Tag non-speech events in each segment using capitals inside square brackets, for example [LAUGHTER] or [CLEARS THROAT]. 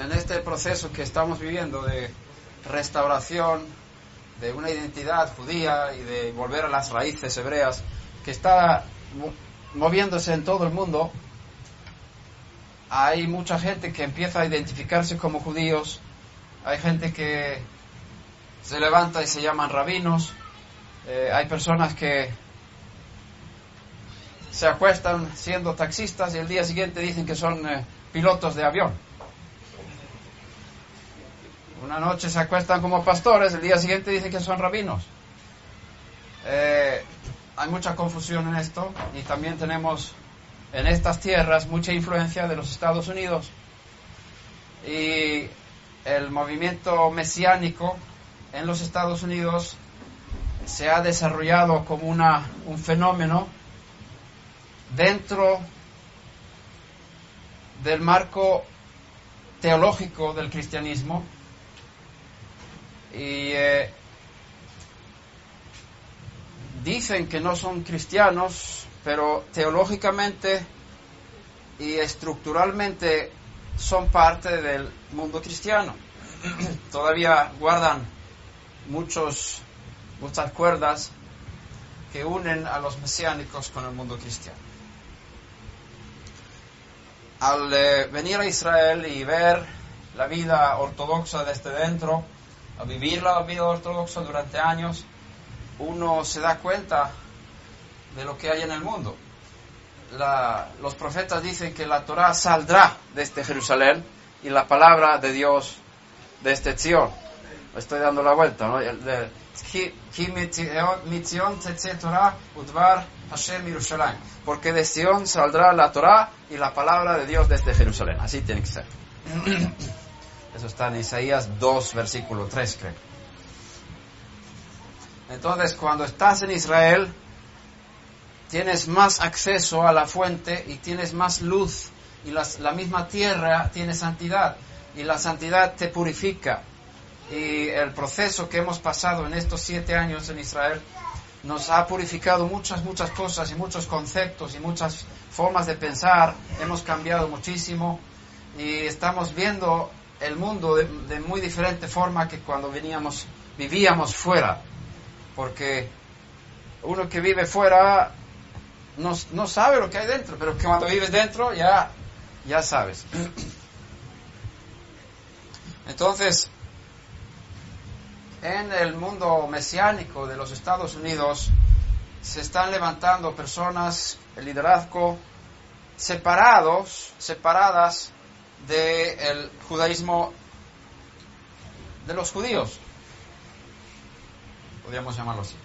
en este proceso que estamos viviendo de restauración de una identidad judía y de volver a las raíces hebreas, que está moviéndose en todo el mundo, hay mucha gente que empieza a identificarse como judíos, hay gente que se levanta y se llaman rabinos, eh, hay personas que se acuestan siendo taxistas y el día siguiente dicen que son eh, pilotos de avión. Una noche se acuestan como pastores, el día siguiente dicen que son rabinos. Eh, hay mucha confusión en esto y también tenemos en estas tierras mucha influencia de los Estados Unidos y el movimiento mesiánico en los Estados Unidos se ha desarrollado como una, un fenómeno dentro del marco teológico del cristianismo y eh, dicen que no son cristianos, pero teológicamente y estructuralmente son parte del mundo cristiano. [CLEARS THROAT] Todavía guardan muchos, muchas cuerdas que unen a los mesiánicos con el mundo cristiano. Al eh, venir a Israel y ver la vida ortodoxa desde dentro, a vivir la vida ortodoxa durante años, uno se da cuenta de lo que hay en el mundo. los profetas dicen que la Torah saldrá desde Jerusalén y la palabra de Dios desde Zion. Estoy dando la vuelta, ¿no? Porque de Sion saldrá la Torah y la palabra de Dios desde Jerusalén. Así tiene que ser. [COUGHS] Eso está en Isaías 2, versículo 3, creo. Entonces, cuando estás en Israel, tienes más acceso a la fuente y tienes más luz y la misma tierra tiene santidad y la santidad te purifica. Y el proceso que hemos pasado en estos siete años en Israel nos ha purificado muchas, muchas cosas y muchos conceptos y muchas formas de pensar. Hemos cambiado muchísimo y estamos viendo el mundo de, muy diferente forma que cuando veníamos, vivíamos fuera. Porque uno que vive fuera no, no, sabe lo que hay dentro, pero cuando vives dentro ya, ya sabes. [CLEARS THROAT] Entonces, en el mundo mesiánico de los Estados Unidos se están levantando personas, el liderazgo, separados, separadas del judaísmo de los judíos, podríamos llamarlo así.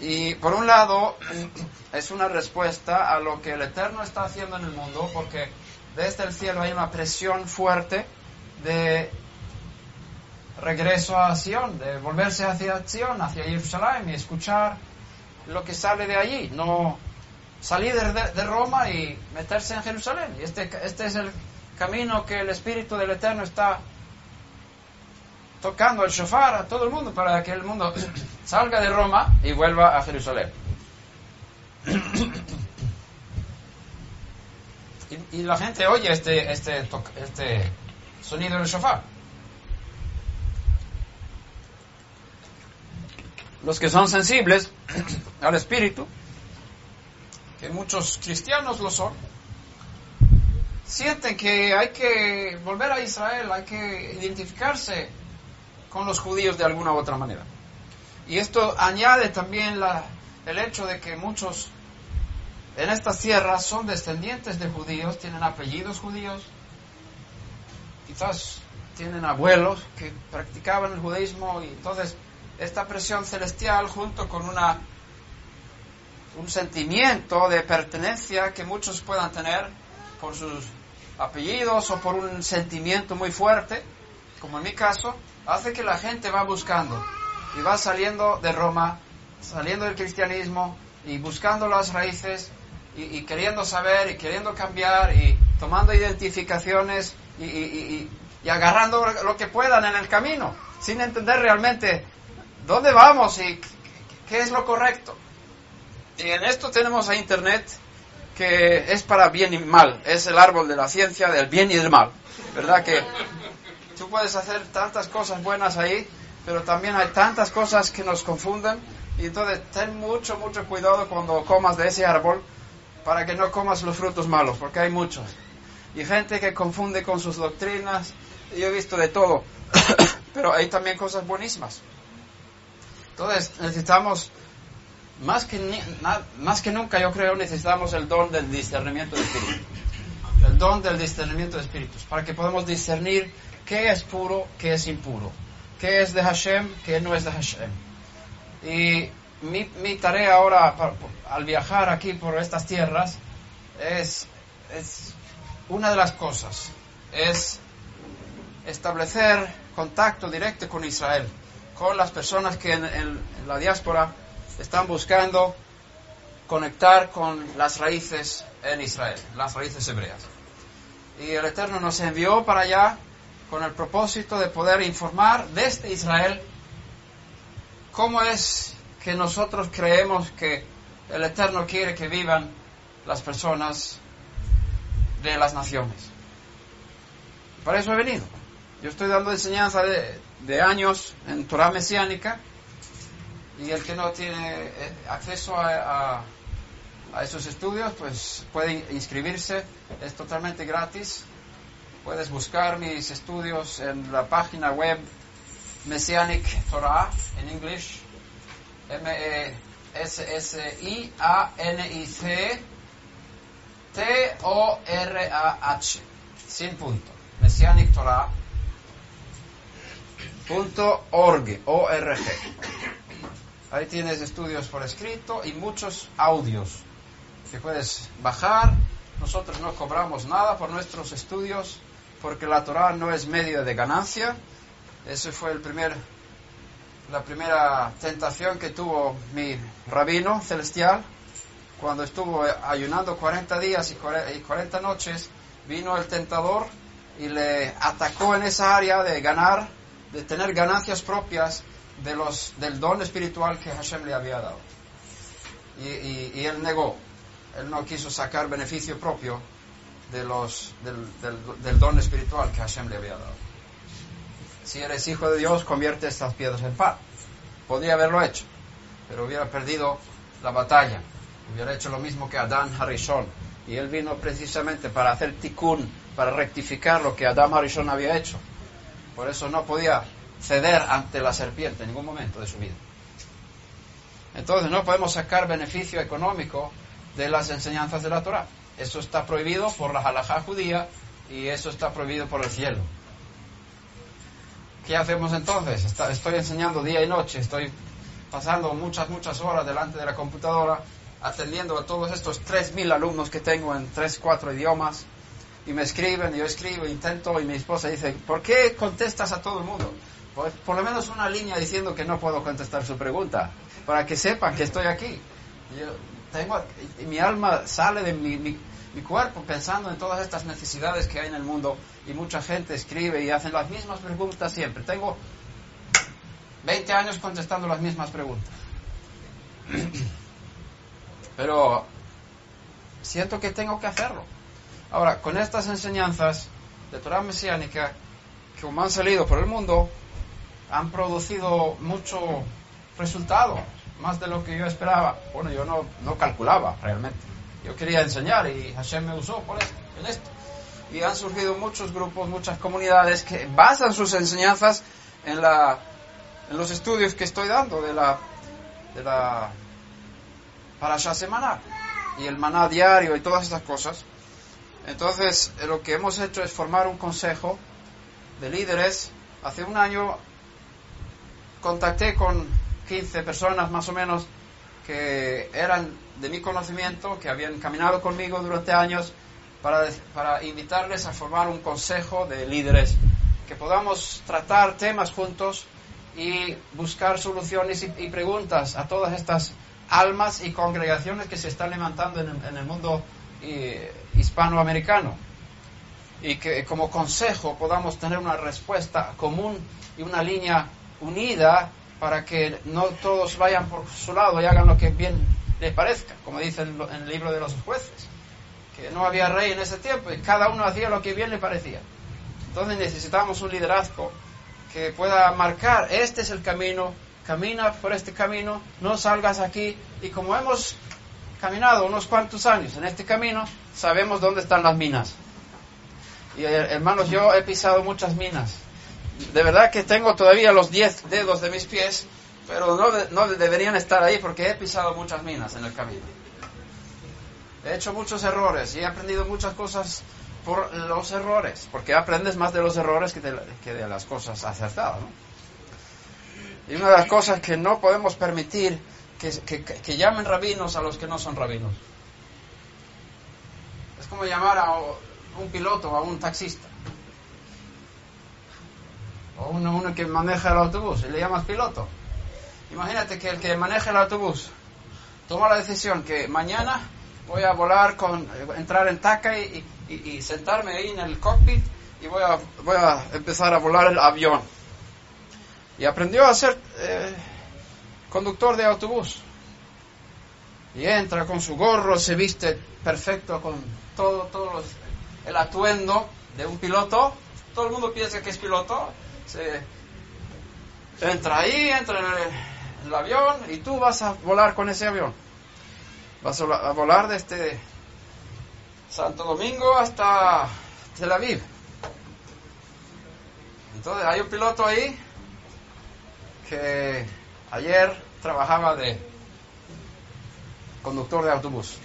Y por un lado, [CLEARS THROAT] es una respuesta a lo que el Eterno está haciendo en el mundo, porque desde el cielo hay una presión fuerte de regreso a Sion, de volverse hacia Sion, hacia Jerusalén y escuchar lo que sale de allí. No, salir de, Roma y meterse en Jerusalén. Y este, este es el camino que el Espíritu del Eterno está tocando el shofar a todo el mundo para que el mundo [COUGHS] salga de Roma y vuelva a Jerusalén. [COUGHS] Y, la gente oye este, este, este sonido del shofar. Los que son sensibles [COUGHS] al Espíritu que muchos cristianos lo son, sienten que hay que volver a Israel, hay que identificarse con los judíos de alguna u otra manera. Y esto añade también la, el hecho de que muchos en estas tierras son descendientes de judíos, tienen apellidos judíos, quizás tienen abuelos que practicaban el judaísmo y entonces esta presión celestial junto con una un sentimiento de pertenencia que muchos puedan tener por sus apellidos o por un sentimiento muy fuerte, como en mi caso, hace que la gente va buscando y va saliendo de Roma, saliendo del cristianismo y buscando las raíces y, queriendo saber y queriendo cambiar y tomando identificaciones y, y agarrando lo que puedan en el camino, sin entender realmente dónde vamos y qué es lo correcto. Y en esto tenemos a Internet que es para bien y mal, es el árbol de la ciencia del bien y del mal, ¿verdad? Que tú puedes hacer tantas cosas buenas ahí, pero también hay tantas cosas que nos confunden y entonces ten mucho, mucho cuidado cuando comas de ese árbol para que no comas los frutos malos, porque hay muchos. Y gente que confunde con sus doctrinas, yo he visto de todo, [COUGHS] pero hay también cosas buenísimas. Entonces necesitamos, más que, más que nunca yo creo, necesitamos el don del discernimiento de espíritus. El don del discernimiento de espíritus, para que podamos discernir qué es puro, qué es impuro, qué es de Hashem, qué no es de Hashem. Y mi, mi tarea ahora, al viajar aquí por estas tierras, es, es una de las cosas, es establecer contacto directo con Israel, con las personas que en, la diáspora están buscando conectar con las raíces en Israel, las raíces hebreas. Y el Eterno nos envió para allá con el propósito de poder informar desde Israel cómo es que nosotros creemos que el Eterno quiere que vivan las personas de las naciones. Para eso he venido. Yo estoy dando enseñanza de, años en Torah mesiánica y el que no tiene eh, acceso a, esos estudios, pues puede inscribirse, es totalmente gratis. Puedes buscar mis estudios en la página web Messianic Torah en inglés, M-E-S-S-I-A-N-I-C T-O-R-A-H, sin punto, Messianic Torah .org, org. Ahí tienes estudios por escrito y muchos audios que puedes bajar. Nosotros no cobramos nada por nuestros estudios porque la Torah no es medio de ganancia. Ese fue el primer, la primera tentación que tuvo mi rabino celestial cuando estuvo ayunando 40 días y 40 noches. Vino el tentador y le atacó en esa área de ganar de tener ganancias propias del don espiritual que Hashem le había dado. Y, él negó, él no quiso sacar beneficio propio de los, del, don espiritual que Hashem le había dado. Si eres hijo de Dios, convierte estas piedras en pan. Podría haberlo hecho, pero hubiera perdido la batalla. Hubiera hecho lo mismo que Adán Harishon. Y él vino precisamente para hacer tikkun, para rectificar lo que Adán Harishon había hecho. Por eso no podía ceder ante la serpiente en ningún momento de su vida. Entonces no podemos sacar beneficio económico de las enseñanzas de la Torah. Eso está prohibido por la halajá judía y eso está prohibido por el cielo. ¿Qué hacemos entonces? estoy enseñando día y noche, estoy pasando muchas, muchas horas delante de la computadora atendiendo a todos estos 3.000 alumnos que tengo en 3, 4 idiomas y me escriben, y yo escribo, intento, y mi esposa dice, ¿por qué contestas a todo el mundo? Por lo menos una línea diciendo que no puedo contestar su pregunta, para que sepan que estoy aquí. Yo tengo, y mi alma sale de mi, mi, cuerpo pensando en todas estas necesidades que hay en el mundo, y mucha gente escribe y hace las mismas preguntas siempre. Tengo 20 años contestando las mismas preguntas. [CLEARS THROAT] Pero siento que tengo que hacerlo Ahora, con estas enseñanzas de Torah mesiánica como han salido por el mundo, han producido mucho resultado, más de lo que yo esperaba. Bueno, yo no, no calculaba realmente. Yo quería enseñar y Hashem me usó por esto, en esto. Y han surgido muchos grupos, muchas comunidades que basan sus enseñanzas en, la, en los estudios que estoy dando de la, de la Parasha semanal y el maná diario y todas estas cosas. Entonces, eh, lo que hemos hecho es formar un consejo de líderes. Hace un año contacté con 15 personas más o menos que eran de mi conocimiento, que habían caminado conmigo durante años, para, para invitarles a formar un consejo de líderes, que podamos tratar temas juntos y buscar soluciones y, preguntas a todas estas almas y congregaciones que se están levantando en, el mundo hispanoamericano. Y que como consejo podamos tener una respuesta común y una línea unida para que no todos vayan por su lado y hagan lo que bien les parezca, como dice en el libro de los jueces. que no había rey en ese tiempo y cada uno hacía lo que bien le parecía. Entonces necesitamos un liderazgo que pueda marcar, este es el camino, camina por este camino, no salgas aquí. Y como hemos caminado unos cuantos años en este camino, sabemos dónde están las minas. Y eh, hermanos, yo he pisado muchas minas. De verdad que tengo todavía los 10 dedos de mis pies, pero no, deberían estar ahí porque he pisado muchas minas en el camino. He hecho muchos errores y he aprendido muchas cosas por los errores, porque aprendes más de los errores que de, las cosas acertadas. Y una de las cosas que no podemos permitir que, que, llamen rabinos a los que no son rabinos. Es como llamar a un piloto, a un taxista. O uno, uno que maneja el autobús y le llamas piloto. Imagínate que el que maneja el autobús toma la decisión que mañana voy a volar con, entrar en TACA y, sentarme ahí en el cockpit y voy a, voy a empezar a volar el avión. Y aprendió a ser eh, conductor de autobús. Y entra con su gorro, se viste perfecto con todo, todo el atuendo de un piloto. Todo el mundo piensa que es piloto. Se entra ahí, entra en el, el avión y tú vas a volar con ese avión. Vas a volar desde Santo Domingo hasta Tel Aviv. Entonces hay un piloto ahí que ayer trabajaba de conductor de autobús.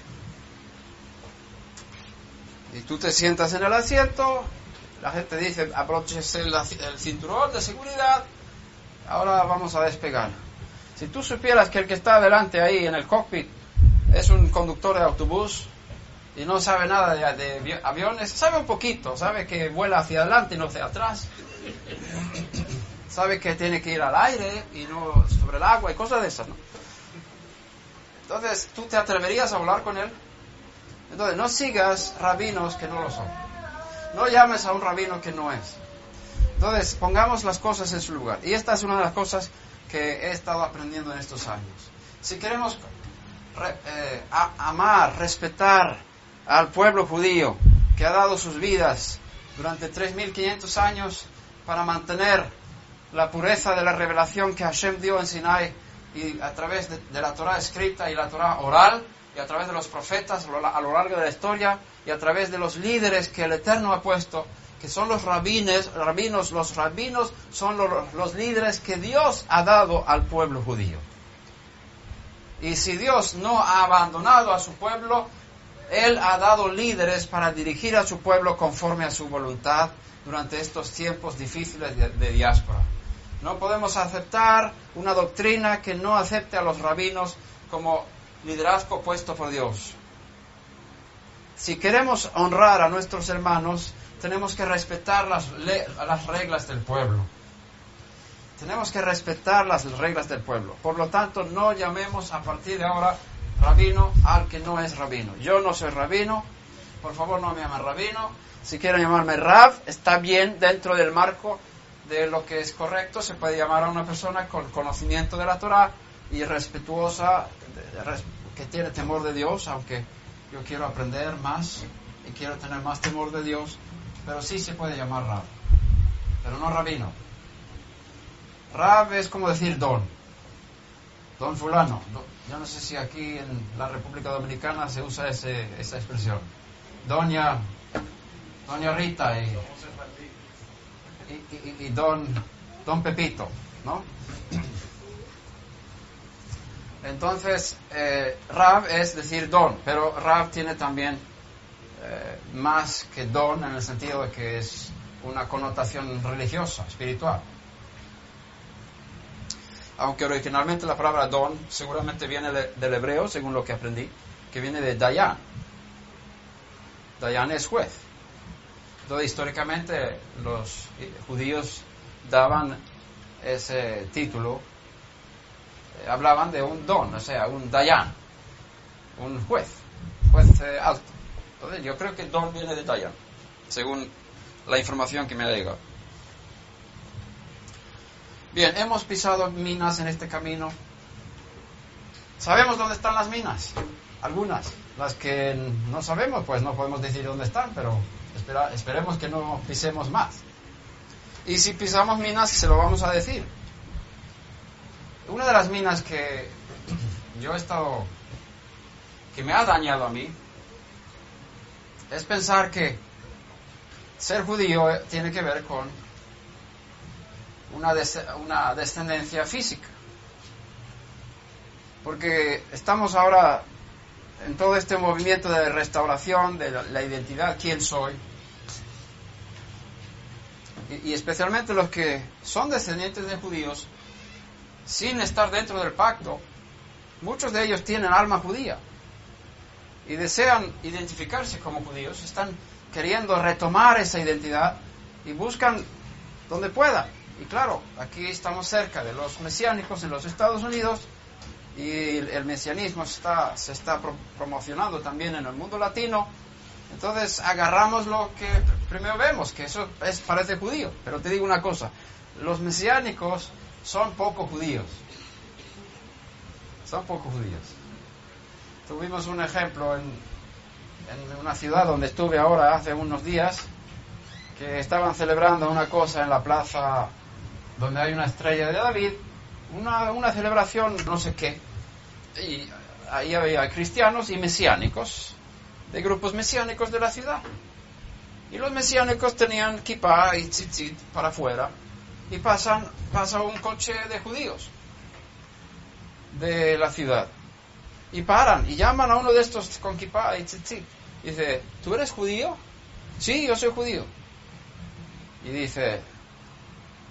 Y tú te sientas en el asiento, la gente dice, abroches el, el cinturón de seguridad, ahora vamos a despegar. Si tú supieras que el que está adelante ahí en el cockpit es un conductor de autobús y no sabe nada de, de, aviones, sabe un poquito, sabe que vuela hacia adelante y no hacia atrás, sabe que tiene que ir al aire y no sobre el agua y cosas de esas, ¿no? Entonces, ¿tú te atreverías a hablar con él? Entonces, no sigas rabinos que no lo son. No llames a un rabino que no es. Entonces, pongamos las cosas en su lugar. Y esta es una de las cosas que he estado aprendiendo en estos años. Si queremos re, eh, amar, respetar al pueblo judío que ha dado sus vidas durante 3.500 años para mantener la pureza de la revelación que Hashem dio en Sinai y a través de, de la Torah escrita y la Torah oral y a través de los profetas a lo largo de la historia y a través de los líderes que el Eterno ha puesto, que son los rabines, rabinos, los rabinos son los, líderes que Dios ha dado al pueblo judío. Y si Dios no ha abandonado a su pueblo, Él ha dado líderes para dirigir a su pueblo conforme a su voluntad durante estos tiempos difíciles de, de diáspora. No podemos aceptar una doctrina que no acepte a los rabinos como liderazgo puesto por Dios. Si queremos honrar a nuestros hermanos, tenemos que respetar las, las reglas del pueblo. Tenemos que respetar las reglas del pueblo. Por lo tanto, no llamemos a partir de ahora rabino al que no es rabino. Yo no soy rabino, por favor no me llamen rabino. Si quieren llamarme Rav, está bien dentro del marco de lo que es correcto. Se puede llamar a una persona con conocimiento de la Torah y respetuosa, que tiene temor de Dios, aunque yo quiero aprender más y quiero tener más temor de Dios, pero sí se puede llamar Rab, pero no rabino. Rab es como decir don, don fulano. Yo no sé si aquí en la República Dominicana se usa ese, esa expresión. Doña, doña Rita y, y, y, don, don Pepito, ¿no? Entonces, eh, Rav es decir don, pero Rav tiene también eh, más que don en el sentido de que es una connotación religiosa, espiritual. Aunque originalmente la palabra don seguramente viene de, del hebreo, según lo que aprendí, que viene de Dayan. Dayan es juez. Entonces, históricamente los judíos daban ese título hablaban de un don, o sea, un dayan, un juez, juez eh, alto. Entonces yo creo que el don viene de dayan, según la información que me ha llegado. Bien, hemos pisado minas en este camino. ¿Sabemos dónde están las minas? Algunas. Las que no sabemos, pues no podemos decir dónde están, pero esperemos que no pisemos más. Y si pisamos minas, se lo vamos a decir. Una de las minas que yo he estado, que me ha dañado a mí, es pensar que ser judío tiene que ver con una, descendencia física. Porque estamos ahora en todo este movimiento de restauración de la, identidad, quién soy. Y, especialmente los que son descendientes de judíos, sin estar dentro del pacto, muchos de ellos tienen alma judía y desean identificarse como judíos, están queriendo retomar esa identidad y buscan donde pueda. Y claro, aquí estamos cerca de los mesiánicos en los Estados Unidos y el mesianismo se está promocionando también en el mundo latino. Entonces agarramos lo que primero vemos, que eso es, parece judío. Pero te digo una cosa, los mesiánicos son poco judíos. Son poco judíos. Tuvimos un ejemplo en, en una ciudad donde estuve ahora hace unos días, que estaban celebrando una cosa en la plaza donde hay una estrella de David, una, una celebración no sé qué, y ahí había cristianos y mesiánicos, de grupos mesiánicos de la ciudad. Y los mesiánicos tenían kippah y tzitzit para afuera, y pasan, pasa un coche de judíos de la ciudad. Y paran y llaman a uno de estos con y. Dice, ¿tú eres judío? Sí, yo soy judío. Y dice,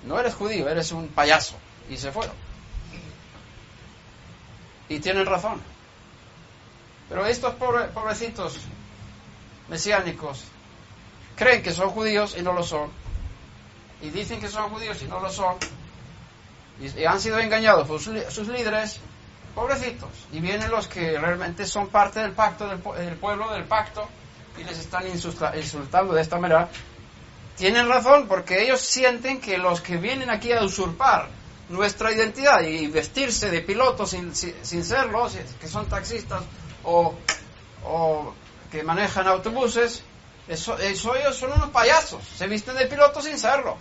no eres judío, eres un payaso. Y se fueron. Y tienen razón. Pero estos pobrecitos mesiánicos creen que son judíos y no lo son. Y dicen que son judíos y no lo son. Y, han sido engañados por sus líderes pobrecitos. Y vienen los que realmente son parte del pacto, del, pueblo del pacto, y les están insultando de esta manera. Tienen razón, porque ellos sienten que los que vienen aquí a usurpar nuestra identidad y vestirse de pilotos sin, sin serlo, que son taxistas o, o que manejan autobuses, eso, ellos son unos payasos, se visten de pilotos sin serlo.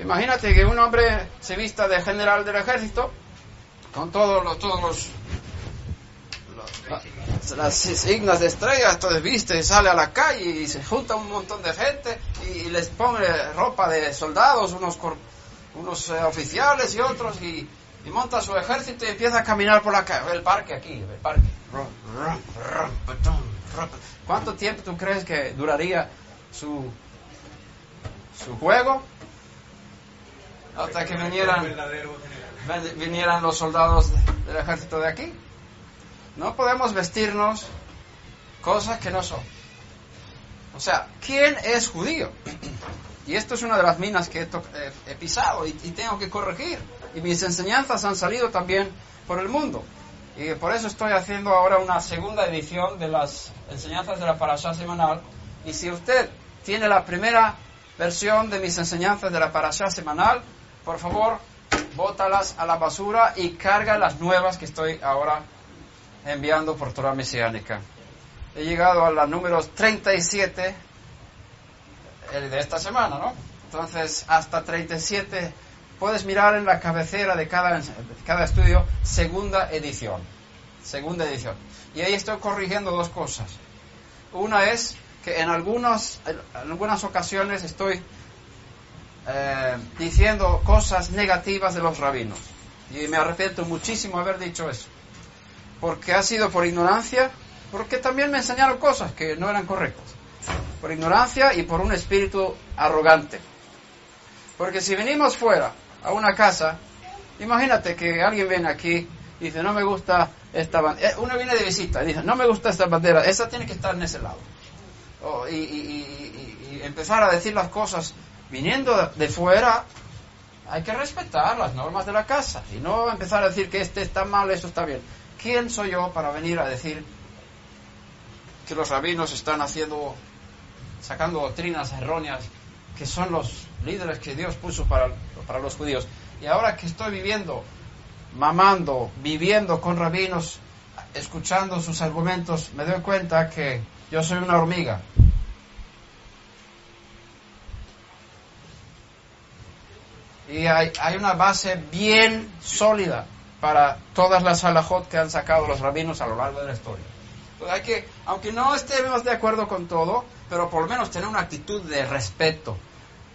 Imagínate que un hombre se vista de general del ejército con todos los, todos los, las signas de estrellas, entonces viste y sale a la calle y se junta un montón de gente y, les pone ropa de soldados, unos, unos eh, oficiales y otros y, monta su ejército y empieza a caminar por la el parque aquí, el parque. ¿Cuánto tiempo tú crees que duraría su, su juego? Hasta que vinieran vinieran los soldados del ejército de aquí. No podemos vestirnos cosas que no son. O sea, ¿quién es judío? Y esto es una de las minas que he, pisado y, tengo que corregir. Y mis enseñanzas han salido también por el mundo. Y por eso estoy haciendo ahora una segunda edición de las enseñanzas de la Parashá semanal. Y si usted tiene la primera versión de mis enseñanzas de la Parashá semanal, por favor, bótalas a la basura y carga las nuevas que estoy ahora enviando por Torah Mesiánica. He llegado a la número 37 de esta semana, ¿no? Entonces, hasta 37 puedes mirar en la cabecera de cada, cada estudio, segunda edición. Segunda edición. Y ahí estoy corrigiendo dos cosas. Una es que en, algunos, en algunas ocasiones estoy eh, diciendo cosas negativas de los rabinos. Y me arrepiento muchísimo haber dicho eso. Porque ha sido por ignorancia, porque también me enseñaron cosas que no eran correctas. Por ignorancia y por un espíritu arrogante. Porque si venimos fuera a una casa, imagínate que alguien viene aquí y dice, no me gusta esta bandera. Eh, uno viene de visita y dice, no me gusta esta bandera, esa tiene que estar en ese lado. y, empezar a decir las cosas viniendo de fuera, hay que respetar las normas de la casa y no empezar a decir que este está mal, esto está bien. ¿Quién soy yo para venir a decir que los rabinos están haciendo, sacando doctrinas erróneas, que son los líderes que Dios puso para, para los judíos? Y ahora que estoy viviendo, mamando, viviendo con rabinos, escuchando sus argumentos, me doy cuenta que yo soy una hormiga. Y hay, hay una base bien sólida para todas las halajot que han sacado los rabinos a lo largo de la historia. hay que, aunque no estemos de acuerdo con todo, pero por lo menos tener una actitud de respeto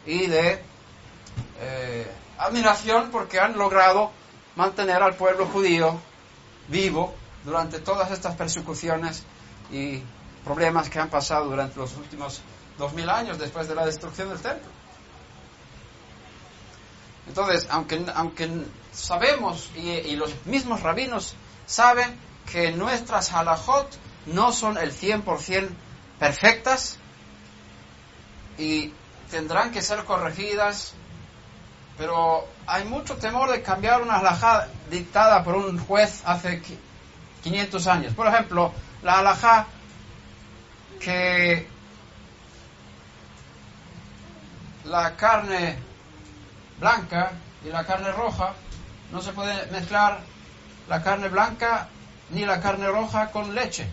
y de eh, admiración porque han logrado mantener al pueblo judío vivo durante todas estas persecuciones y problemas que han pasado durante los últimos dos mil años después de la destrucción del templo. Entonces, aunque, aunque sabemos y, los mismos rabinos saben que nuestras halajot no son el 100% perfectas y tendrán que ser corregidas, pero hay mucho temor de cambiar una halajá dictada por un juez hace 500 años. Por ejemplo, la halajá que la carne blanca y la carne roja no se puede mezclar la carne blanca ni la carne roja con leche.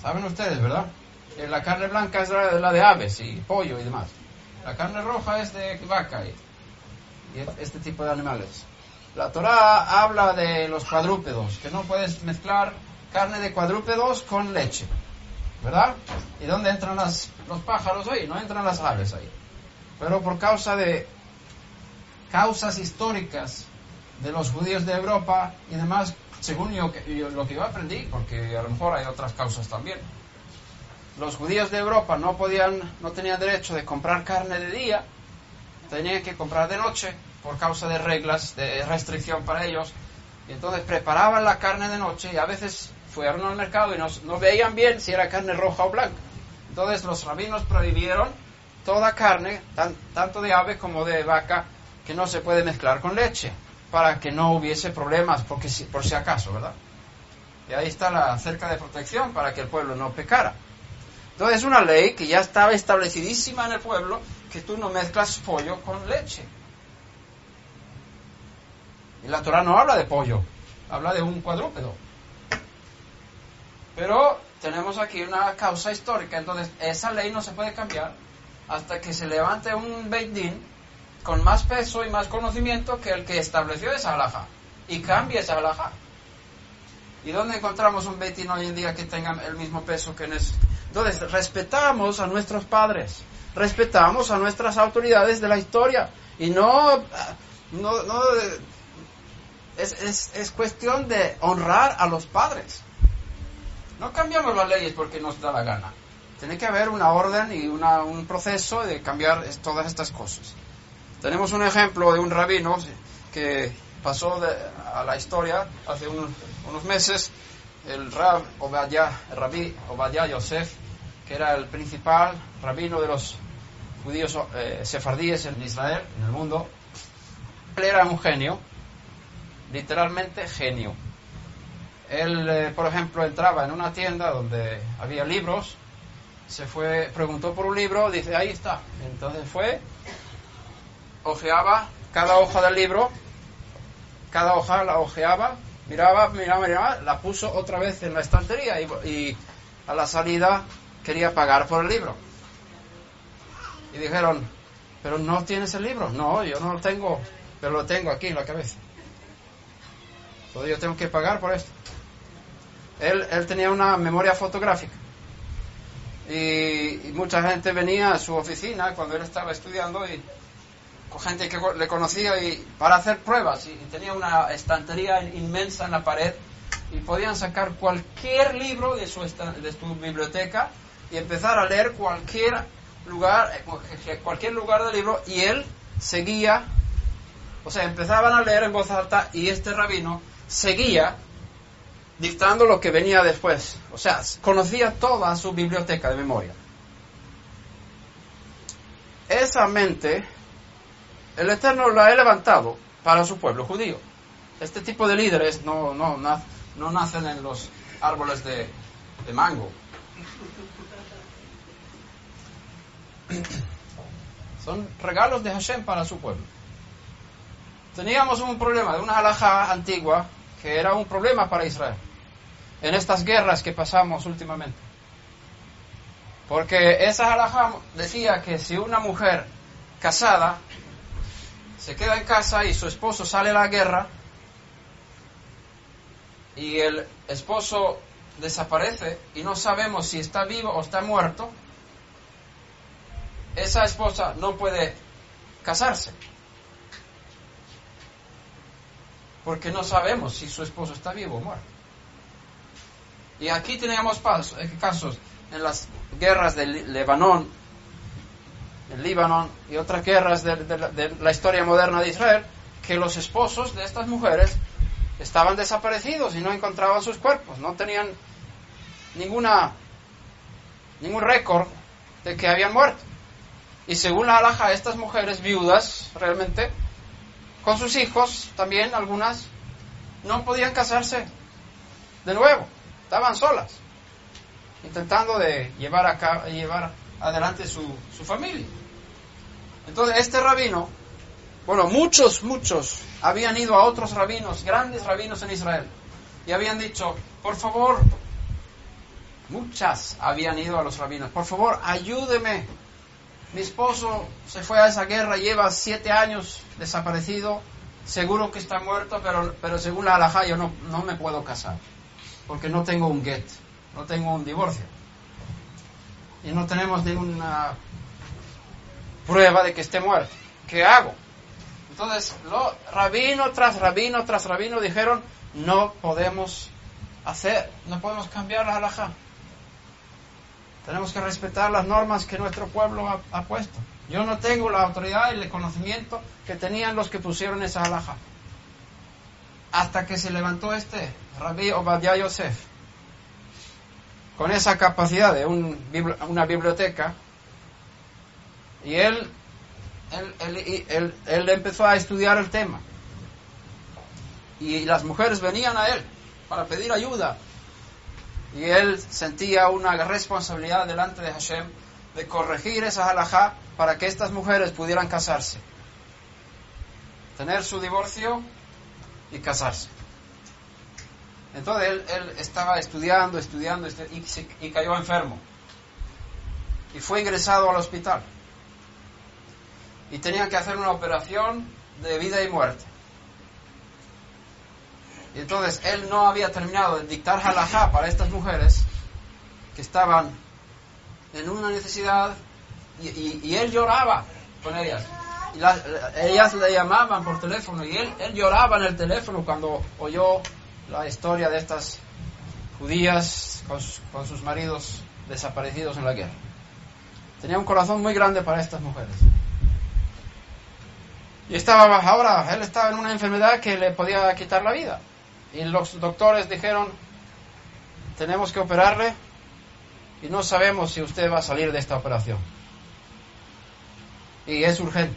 Saben ustedes, ¿verdad? Eh, la carne blanca es la de aves y pollo y demás. La carne roja es de vaca y, este tipo de animales. La Torah habla de los cuadrúpedos, que no puedes mezclar carne de cuadrúpedos con leche. ¿Verdad? ¿Y dónde entran las, los pájaros ahí? No entran las aves ahí. Pero por causa de causas históricas de los judíos de Europa y demás, según lo que yo aprendí, porque a lo mejor hay otras causas también. Los judíos de Europa no podían, no tenían derecho de comprar carne de día, tenían que comprar de noche por causa de reglas de restricción para ellos. Y entonces preparaban la carne de noche y a veces fueron al mercado y no, veían bien si era carne roja o blanca. Entonces los rabinos prohibieron toda carne, tanto de ave como de vaca, que no se puede mezclar con leche, para que no hubiese problemas, porque si, por si acaso, ¿verdad? Y ahí está la cerca de protección para que el pueblo no pecara. Entonces es una ley que ya estaba establecidísima en el pueblo, que tú no mezclas pollo con leche. Y la Torah no habla de pollo, habla de un cuadrúpedo. Pero tenemos aquí una causa histórica, entonces esa ley no se puede cambiar hasta que se levante un Beit con más peso y más conocimiento que el que estableció esa alhaja y cambie esa alhaja. ¿Y dónde encontramos un Beit hoy en día que tenga el mismo peso que en ese? Entonces, respetamos a nuestros padres, respetamos a nuestras autoridades de la historia y no, no, no es, es, es cuestión de honrar a los padres. No cambiamos las leyes porque nos da la gana. Tiene que haber una orden y un proceso de cambiar todas estas cosas. Tenemos un ejemplo de un rabino que pasó a la historia hace unos meses, el Rab Obadiah, el rabí Obadiah Yosef, que era el principal rabino de los judíos eh, sefardíes en Israel, en el mundo. Él era un genio, literalmente genio. Él, eh, por ejemplo, entraba en una tienda donde había libros se fue, preguntó por un libro, dice, ahí está. Entonces fue, ojeaba cada hoja del libro, cada hoja la ojeaba, miraba, miraba, miraba, la puso otra vez en la estantería y, a la salida quería pagar por el libro. Y dijeron, pero no tienes el libro. No, yo no lo tengo, pero lo tengo aquí en la cabeza. Entonces yo tengo que pagar por esto. Él, él tenía una memoria fotográfica y, mucha gente venía a su oficina cuando él estaba estudiando y con gente que le conocía y para hacer pruebas y, tenía una estantería inmensa en la pared y podían sacar cualquier libro de su, de su biblioteca y empezar a leer cualquier lugar eh, cualquier lugar del libro y él seguía o sea empezaban a leer en voz alta y este rabino seguía dictando lo que venía después. O sea, conocía toda su biblioteca de memoria. Esa mente, el Eterno la ha levantado para su pueblo judío. Este tipo de líderes no, no, no nacen en los árboles de mango. [COUGHS] Son regalos de Hashem para su pueblo. Teníamos un problema de una alhaja antigua que era un problema para Israel en estas guerras que pasamos últimamente. Porque esa halajá decía que si una mujer casada se queda en casa y su esposo sale a la guerra y el esposo desaparece y no sabemos si está vivo o está muerto, esa esposa no puede casarse. Porque no sabemos si su esposo está vivo o muerto. Y aquí tenemos eh, casos en las guerras del Lebanón, el Líbano y otras guerras de, la historia moderna de Israel, que los esposos de estas mujeres estaban desaparecidos y no encontraban sus cuerpos, no tenían ninguna ningún récord de que habían muerto. Y según la alhaja, estas mujeres viudas, realmente, con sus hijos, también algunas, no podían casarse de nuevo, estaban solas, intentando de llevar, a llevar adelante su, su familia. Entonces, este rabino, bueno, muchos, muchos habían ido a otros rabinos, grandes rabinos en Israel, y habían dicho, por favor, muchas habían ido a los rabinos, por favor, ayúdeme. Mi esposo se fue a esa guerra, lleva siete años desaparecido, seguro que está muerto, pero, pero según la halajá yo no, no me puedo casar, porque no tengo un get, no tengo un divorcio. Y no tenemos ninguna prueba de que esté muerto. ¿Qué hago? Entonces, lo, rabino tras rabino tras rabino dijeron, no podemos hacer, no podemos cambiar la halajá. Tenemos que respetar las normas que nuestro pueblo ha, puesto. Yo no tengo la autoridad y el conocimiento que tenían los que pusieron esa halajá. Hasta que se levantó este, Rabbi Obadiah Yosef, con esa capacidad de una biblioteca y él, él, él, empezó a estudiar el tema. Y las mujeres venían a él para pedir ayuda. Y él sentía una responsabilidad delante de Hashem de corregir esa halajá para que estas mujeres pudieran casarse. Tener su divorcio y casarse. Entonces él, él estaba estudiando, estudiando, y, y cayó enfermo. Y fue ingresado al hospital y tenían que hacer una operación de vida y muerte. Y entonces él no había terminado de dictar halajá para estas mujeres que estaban en una necesidad y, él lloraba con ellas. Y ellas le llamaban por teléfono y él, lloraba en el teléfono cuando oyó la historia de estas judías con sus maridos desaparecidos en la guerra. Tenía un corazón muy grande para estas mujeres. Y estaba ahora, él estaba en una enfermedad que le podía quitar la vida. Y los doctores dijeron, tenemos que operarle y no sabemos si usted va a salir de esta operación. Y es urgente.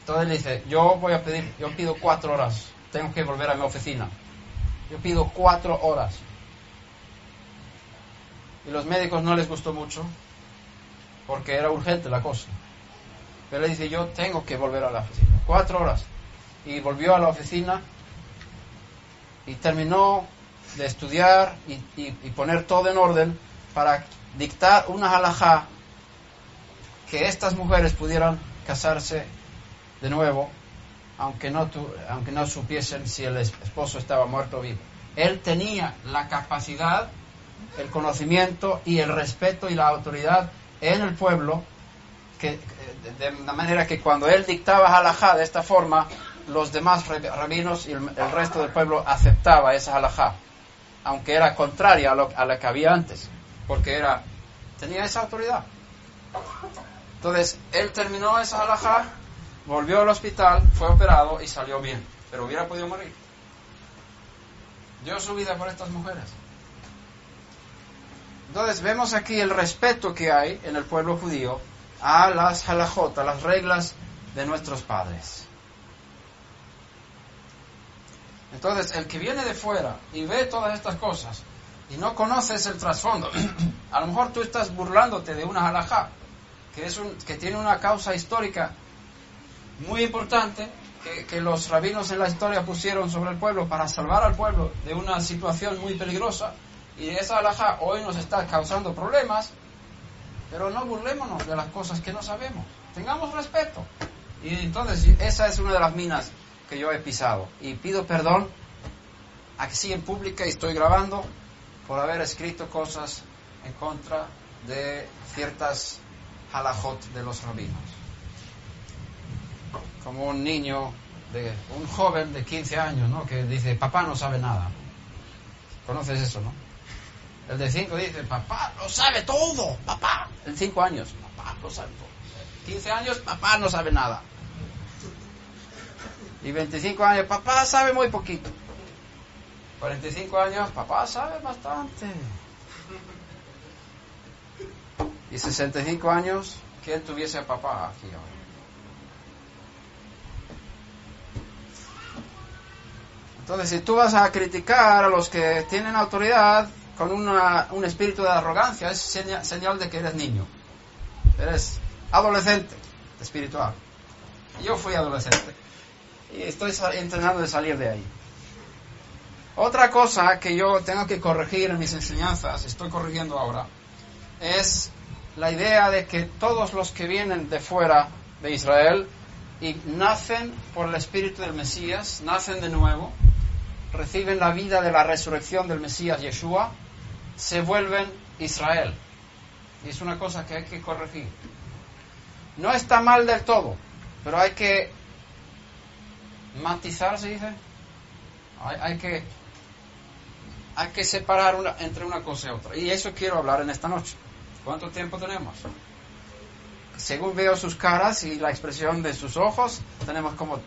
Entonces dice, yo voy a pedir, yo pido cuatro horas, tengo que volver a mi oficina. Yo pido cuatro horas. Y los médicos no les gustó mucho porque era urgente la cosa. Pero le dice, yo tengo que volver a la oficina. Cuatro horas. Y volvió a la oficina y terminó de estudiar y, poner todo en orden para dictar una halajá que estas mujeres pudieran casarse de nuevo, aunque no, aunque no supiesen si el esposo estaba muerto o vivo. Él tenía la capacidad, el conocimiento y el respeto y la autoridad en el pueblo que, de, manera que cuando él dictaba halajá de esta forma, los demás rabinos y el, resto del pueblo aceptaba esa halajá, aunque era contraria a lo, a la que había antes, porque era, tenía esa autoridad. Entonces, él terminó esa halajá, volvió al hospital, fue operado y salió bien, pero hubiera podido morir. Dio su vida por estas mujeres. Entonces vemos aquí el respeto que hay en el pueblo judío a las halajot, a las reglas de nuestros padres. Entonces, el que viene de fuera y ve todas estas cosas y no conoces el trasfondo, [CLEARS THROAT] a lo mejor tú estás burlándote de una halajá que, es un, que tiene una causa histórica muy importante que, que los rabinos en la historia pusieron sobre el pueblo para salvar al pueblo de una situación muy peligrosa. Y esa alhaja hoy nos está causando problemas, pero no burlémonos de las cosas que no sabemos. Tengamos respeto. Y entonces esa es una de las minas que yo he pisado. Y pido perdón aquí en pública y estoy grabando por haber escrito cosas en contra de ciertas halajot de los rabinos. Como un niño, de, un joven de 15 años, ¿no? Que dice, papá no sabe nada. ¿Conoces eso, no? El de 5 dice, papá lo sabe todo, papá. El 5 años, papá lo sabe todo. 15 años, papá no sabe nada. Y 25 años, papá sabe muy poquito. 45 años, papá sabe bastante. Y 65 años, ¿quién tuviese a papá aquí ahora? Entonces, si tú vas a criticar a los que tienen autoridad con un espíritu de arrogancia, es señal, de que eres niño. Eres adolescente espiritual. Yo fui adolescente y estoy intentando de salir de ahí. Otra cosa que yo tengo que corregir en mis enseñanzas, estoy corrigiendo ahora, es la idea de que todos los que vienen de fuera de Israel y nacen por el espíritu del Mesías, nacen de nuevo, reciben la vida de la resurrección del Mesías Yeshua, se vuelven Israel. Y es una cosa que hay que corregir. No está mal del todo, pero hay que matizar, se dice. Hay, que, hay que separar una, entre una cosa y otra. Y eso quiero hablar en esta noche. ¿Cuánto tiempo tenemos? Según veo sus caras y la expresión de sus ojos, tenemos como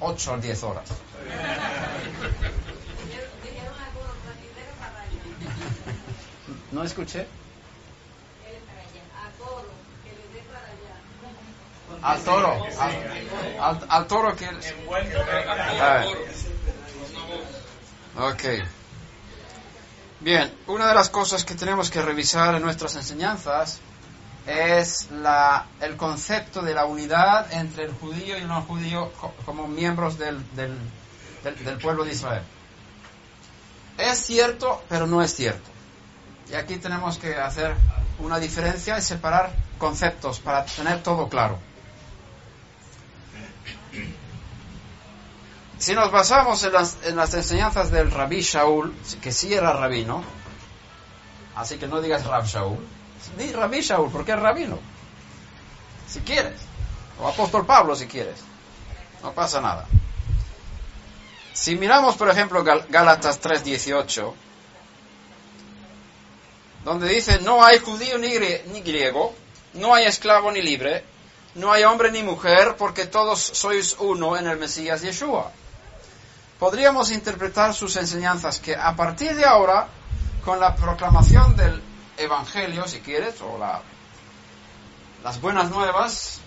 8 o 10 horas. [LAUGHS] No escuché. Al toro. Al, toro que... Ok. Bien, una de las cosas que tenemos que revisar en nuestras enseñanzas es la, el concepto de la unidad entre el judío y el no judío como miembros del, del, del pueblo de Israel. Es cierto, pero no es cierto. Y aquí tenemos que hacer una diferencia y separar conceptos para tener todo claro. Si nos basamos en las, en las enseñanzas del rabí Shaul, que sí era rabino, así que no digas Rab Shaul, di rabí Shaul, porque es rabino, si quieres, o apóstol Pablo si quieres, no pasa nada. Si miramos, por ejemplo, Gálatas 3:18, donde dice, no hay judío ni, ni griego, no hay esclavo ni libre, no hay hombre ni mujer, porque todos sois uno en el Mesías Yeshua podríamos interpretar sus enseñanzas que a partir de ahora, con la proclamación del Evangelio, si quieres, o las buenas nuevas,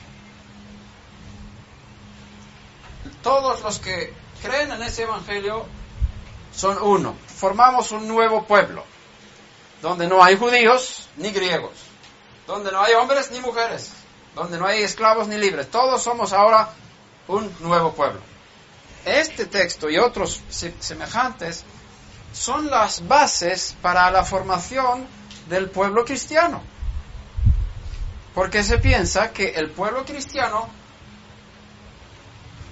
todos los que creen en ese Evangelio son uno. Formamos un nuevo pueblo, donde no hay judíos ni griegos, donde no hay hombres ni mujeres, donde no hay esclavos ni libres. Todos somos ahora un nuevo pueblo. Este texto y otros semejantes son las bases para la formación del pueblo cristiano. Porque se piensa que el pueblo cristiano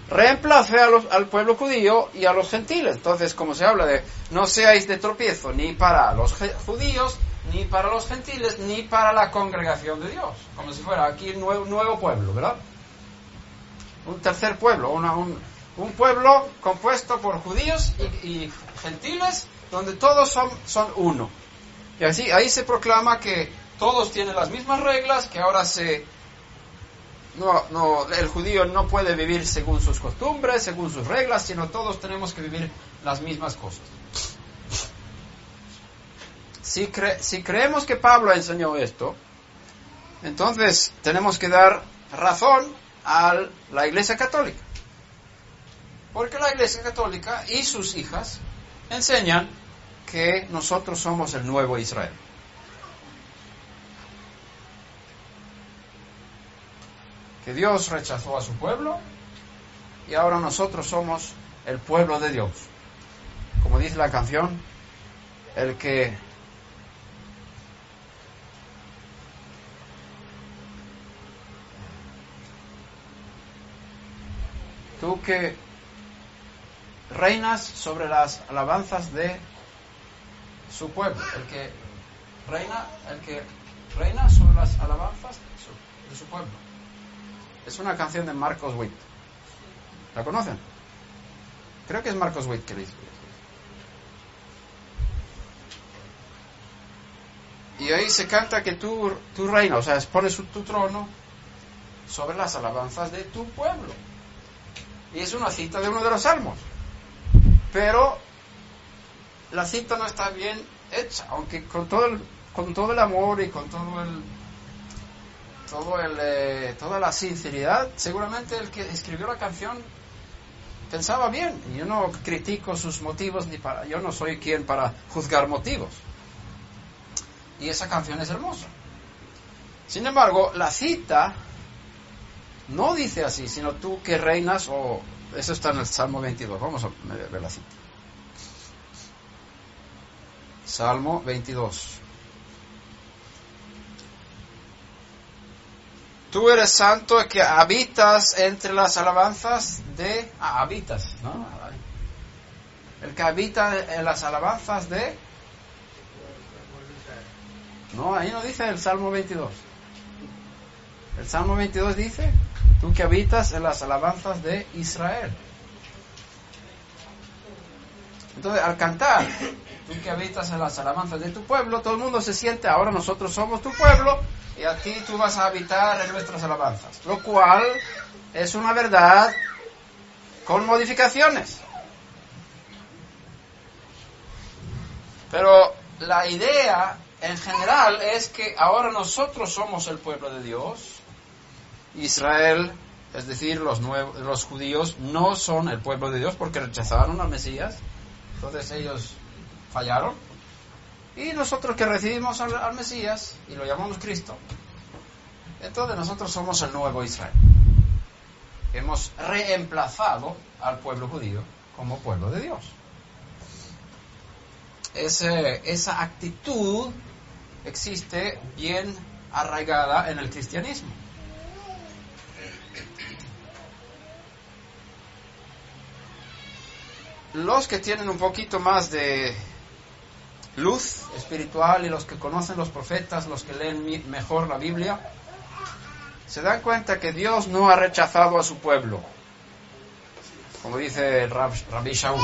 reemplace al pueblo judío y a los gentiles. Entonces, como se habla de no seáis de tropiezo ni para los judíos, ni para los gentiles, ni para la congregación de Dios. Como si fuera aquí un nuevo, pueblo, ¿verdad? Un tercer pueblo, una, un, un pueblo compuesto por judíos y, gentiles, donde todos son, son uno. Y así, ahí se proclama que todos tienen las mismas reglas, que ahora se... No, no, el judío no puede vivir según sus costumbres, según sus reglas, sino todos tenemos que vivir las mismas cosas. Si, si creemos que Pablo enseñó esto, entonces tenemos que dar razón a la Iglesia Católica. Porque la Iglesia Católica y sus hijas enseñan que nosotros somos el nuevo Israel. Que Dios rechazó a su pueblo y ahora nosotros somos el pueblo de Dios. Como dice la canción, el que tú que reinas sobre las alabanzas de su pueblo, el que reina, el que reina sobre las alabanzas de su pueblo. Es una canción de Marcos Witt. ¿La conocen? Creo que es Marcos Witt que dice. Y ahí se canta que tú, tú reinas, o sea, pones tu trono sobre las alabanzas de tu pueblo. Y es una cita de uno de los salmos. Pero la cita no está bien hecha, aunque con todo el, con todo el amor y con todo el, todo el, eh, toda la sinceridad, seguramente el que escribió la canción pensaba bien. Yo no critico sus motivos ni para, yo no soy quien para juzgar motivos. Y esa canción es hermosa. Sin embargo, la cita no dice así, sino tú que reinas, o eso está en el Salmo 22. Vamos a ver la cita. Salmo 22. Tú eres santo que habitas entre las alabanzas de... Ah, habitas, ¿no? El que habita en las alabanzas de... No, ahí no dice el Salmo 22. El Salmo 22 dice, tú que habitas en las alabanzas de Israel. Entonces, al cantar, tú que habitas en las alabanzas de tu pueblo, todo el mundo se siente, ahora nosotros somos tu pueblo y aquí tú vas a habitar en nuestras alabanzas. Lo cual es una verdad con modificaciones. Pero la idea en general es que ahora nosotros somos el pueblo de Dios Israel, es decir, los, nuevos, los judíos, no son el pueblo de Dios porque rechazaron al Mesías. Entonces ellos fallaron. Y nosotros que recibimos al, Mesías y lo llamamos Cristo, entonces nosotros somos el nuevo Israel. Hemos reemplazado al pueblo judío como pueblo de Dios. esa actitud existe bien arraigada en el cristianismo. Los que tienen un poquito más de luz espiritual y los que conocen los profetas, los que leen mejor la Biblia, se dan cuenta que Dios no ha rechazado a su pueblo, como dice el Rabbi Shaul.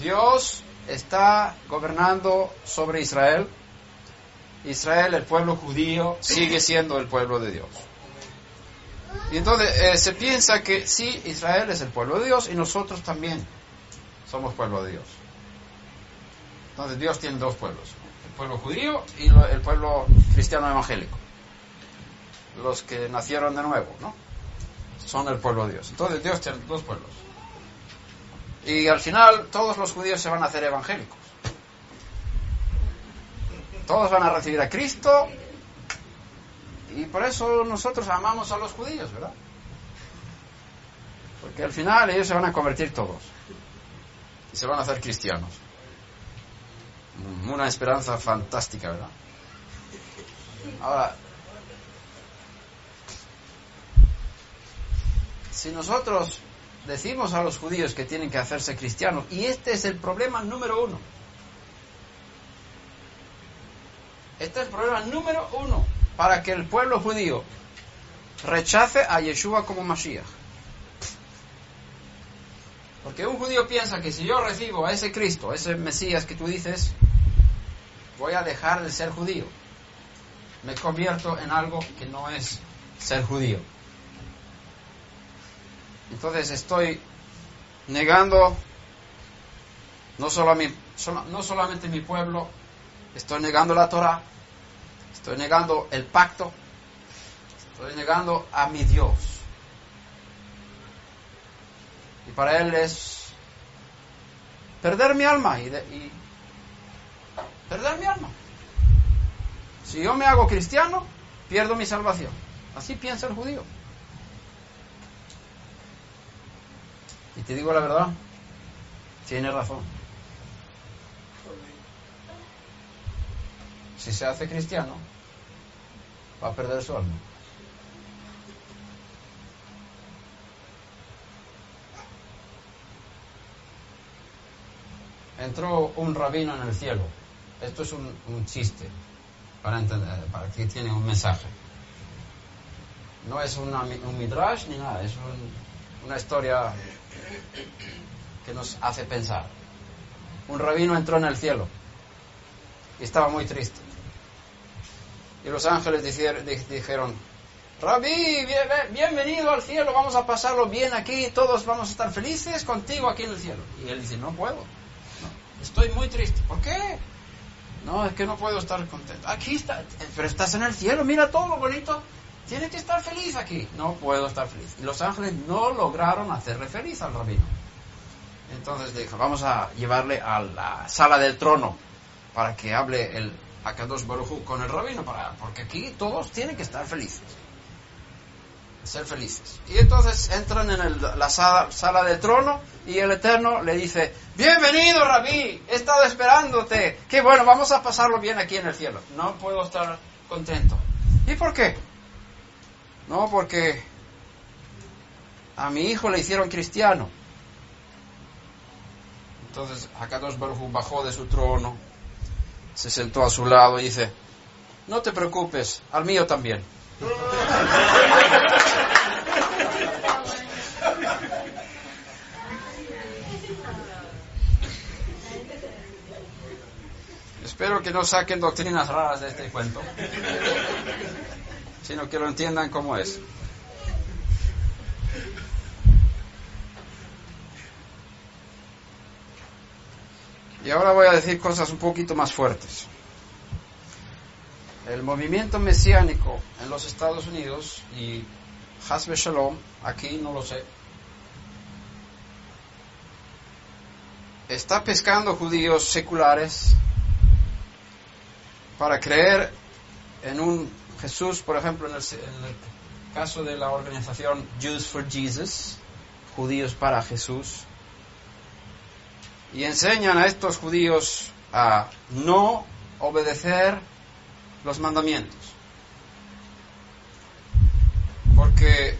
Dios está gobernando sobre Israel. Israel, el pueblo judío, sigue siendo el pueblo de Dios. Y entonces eh, se piensa que sí, Israel es el pueblo de Dios y nosotros también somos pueblo de Dios. Entonces Dios tiene dos pueblos, el pueblo judío y el pueblo cristiano evangélico. Los que nacieron de nuevo, ¿no? Son el pueblo de Dios. Entonces Dios tiene dos pueblos. Y al final todos los judíos se van a hacer evangélicos. Todos van a recibir a Cristo y por eso nosotros amamos a los judíos, ¿verdad? Porque al final ellos se van a convertir todos y se van a hacer cristianos. Una esperanza fantástica, ¿verdad? Ahora, si nosotros decimos a los judíos que tienen que hacerse cristianos, y este es el problema número uno, este es el problema número uno para que el pueblo judío rechace a Yeshua como Mashiach. Porque un judío piensa que si yo recibo a ese Cristo, a ese Mesías que tú dices, voy a dejar de ser judío. Me convierto en algo que no es ser judío. Entonces estoy negando no, solo mi, no solamente mi pueblo, estoy negando la Torah, estoy negando el pacto, estoy negando a mi Dios. Y para él es perder mi alma y, perder mi alma. Si yo me hago cristiano, pierdo mi salvación. Así piensa el judío. Y te digo la verdad, tiene razón. Si se hace cristiano, va a perder su alma. Entró un rabino en el cielo. Esto es un, chiste para entender, para que tiene un mensaje. No es una, un midrash ni nada, es un- una historia que nos hace pensar. Un rabino entró en el cielo y estaba muy triste. Y los ángeles dijer- di- dijeron, Rabí, bien- bien- bienvenido al cielo, vamos a pasarlo bien aquí, todos vamos a estar felices contigo aquí en el cielo. Y él dice, no puedo, estoy muy triste. ¿Por qué? No, es que no puedo estar contento. Aquí está, pero estás en el cielo, mira todo lo bonito. Tienes que estar feliz aquí. No puedo estar feliz. Y los ángeles no lograron hacerle feliz al rabino. Entonces dijo, vamos a llevarle a la sala del trono para que hable el Akadosh Baruj con el rabino, para, porque aquí todos tienen que estar felices. Ser felices. Y entonces entran en la sala, sala del trono y el Eterno le dice, bienvenido rabí, he estado esperándote. Qué bueno, vamos a pasarlo bien aquí en el cielo. No puedo estar contento. ¿Y por qué? No, porque a mi hijo le hicieron cristiano. Entonces Hakadosh Baruj bajó de su trono, se sentó a su lado y dice, no te preocupes, al mío también. Espero que no saquen doctrinas raras de este cuento, sino que lo entiendan como es. Y ahora voy a decir cosas un poquito más fuertes. El movimiento mesiánico en los Estados Unidos y Hasbe Shalom, aquí no lo sé, está pescando judíos seculares para creer en un Jesús, por ejemplo, en el, en el caso de la organización Jews for Jesus, judíos para Jesús, y enseñan a estos judíos a no obedecer los mandamientos. Porque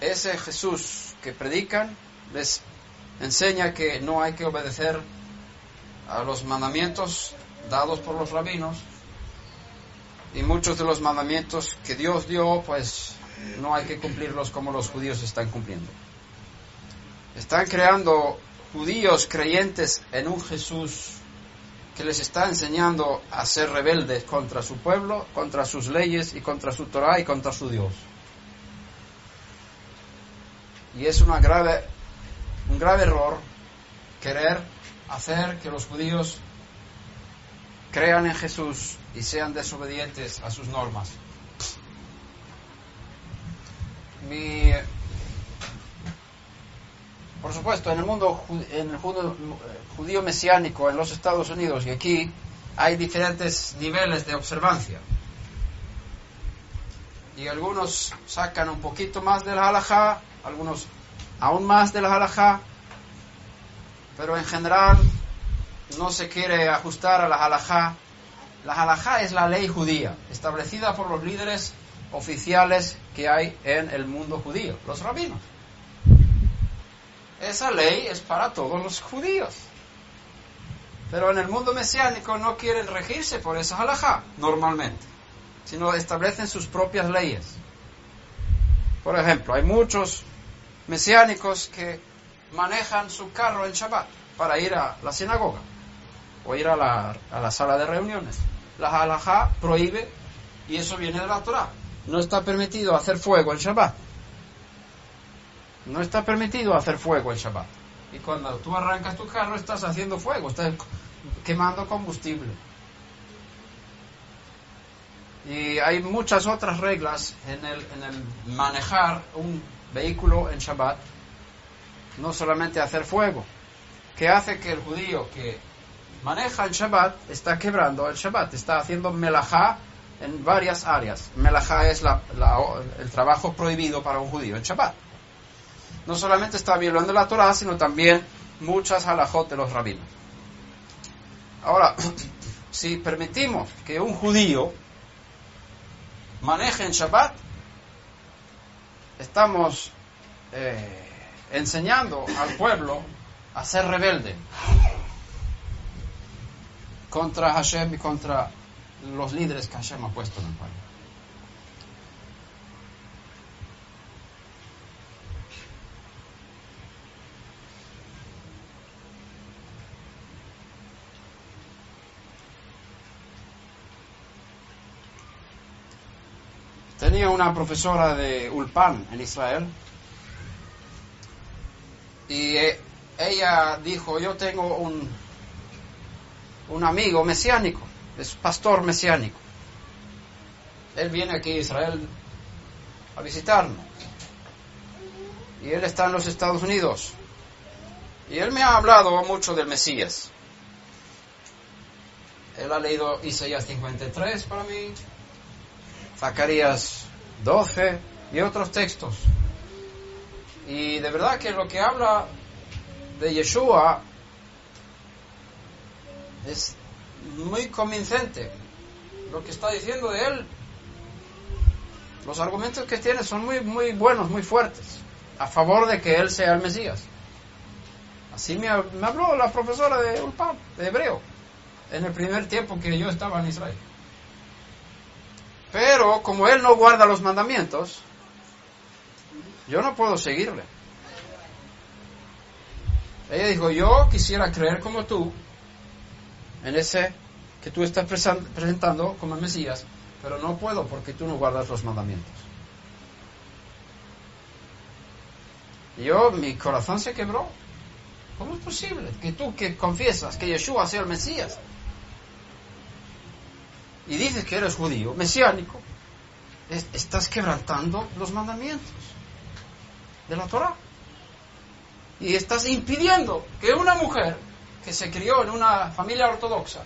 ese Jesús que predican les enseña que no hay que obedecer a los mandamientos dados por los rabinos y muchos de los mandamientos que Dios dio pues no hay que cumplirlos como los judíos están cumpliendo. Están creando judíos creyentes en un Jesús que les está enseñando a ser rebeldes contra su pueblo, contra sus leyes y contra su Torah y contra su Dios. Y es una grave, un grave error querer hacer que los judíos crean en Jesús y sean desobedientes a sus normas. Mi, por supuesto, en el mundo en el judío, judío mesiánico en los Estados Unidos y aquí hay diferentes niveles de observancia. Y algunos sacan un poquito más de la halajá, algunos aún más de la halajá, pero en general no se quiere ajustar a la halajá. La halajá es la ley judía, establecida por los líderes oficiales que hay en el mundo judío, los rabinos. Esa ley es para todos los judíos. Pero en el mundo mesiánico no quieren regirse por esa halajá, normalmente, sino establecen sus propias leyes. Por ejemplo, hay muchos mesiánicos que manejan su carro en Shabbat para ir a la sinagoga o ir a la, a la sala de reuniones. La halajá prohíbe, y eso viene de la Torah, no está permitido hacer fuego en Shabbat. No está permitido hacer fuego en Shabbat. Y cuando tú arrancas tu carro estás haciendo fuego, estás quemando combustible. Y hay muchas otras reglas en el, en el manejar un vehículo en Shabbat, no solamente hacer fuego, que hace que el judío que maneja en Shabbat está quebrando el Shabbat, está haciendo melajá en varias áreas. Melajá es el trabajo prohibido para un judío en Shabbat. No solamente está violando la Torah, sino también muchas halajot de los rabinos. Ahora, [CLEARS THROAT] si permitimos que un judío maneje en Shabbat, estamos eh, enseñando al pueblo a ser rebelde contra Hashem y contra los líderes que Hashem ha puesto en el pueblo. Tenía una profesora de Ulpan en Israel y eh, ella dijo, yo tengo un, un amigo mesiánico, es pastor mesiánico. Él viene aquí a Israel a visitarme. Y él está en los Estados Unidos. Y él me ha hablado mucho del Mesías. Él ha leído Isaías 53 para mí, Zacarías 12 y otros textos. Y de verdad que lo que habla de Yeshua es muy convincente. Lo que está diciendo de él, los argumentos que tiene son muy, muy buenos, muy fuertes, a favor de que él sea el Mesías. Así me, habló la profesora de de hebreo, en el primer tiempo que yo estaba en Israel. Pero como él no guarda los mandamientos, yo no puedo seguirle. Ella dijo, yo quisiera creer como tú, en ese que tú estás presentando como el Mesías, pero no puedo porque tú no guardas los mandamientos. Yo, mi corazón se quebró. ¿Cómo es posible que tú que confiesas que Yeshua sea el Mesías y dices que eres judío, mesiánico, estás quebrantando los mandamientos de la Torah? Y estás impidiendo que una mujer que se crió en una familia ortodoxa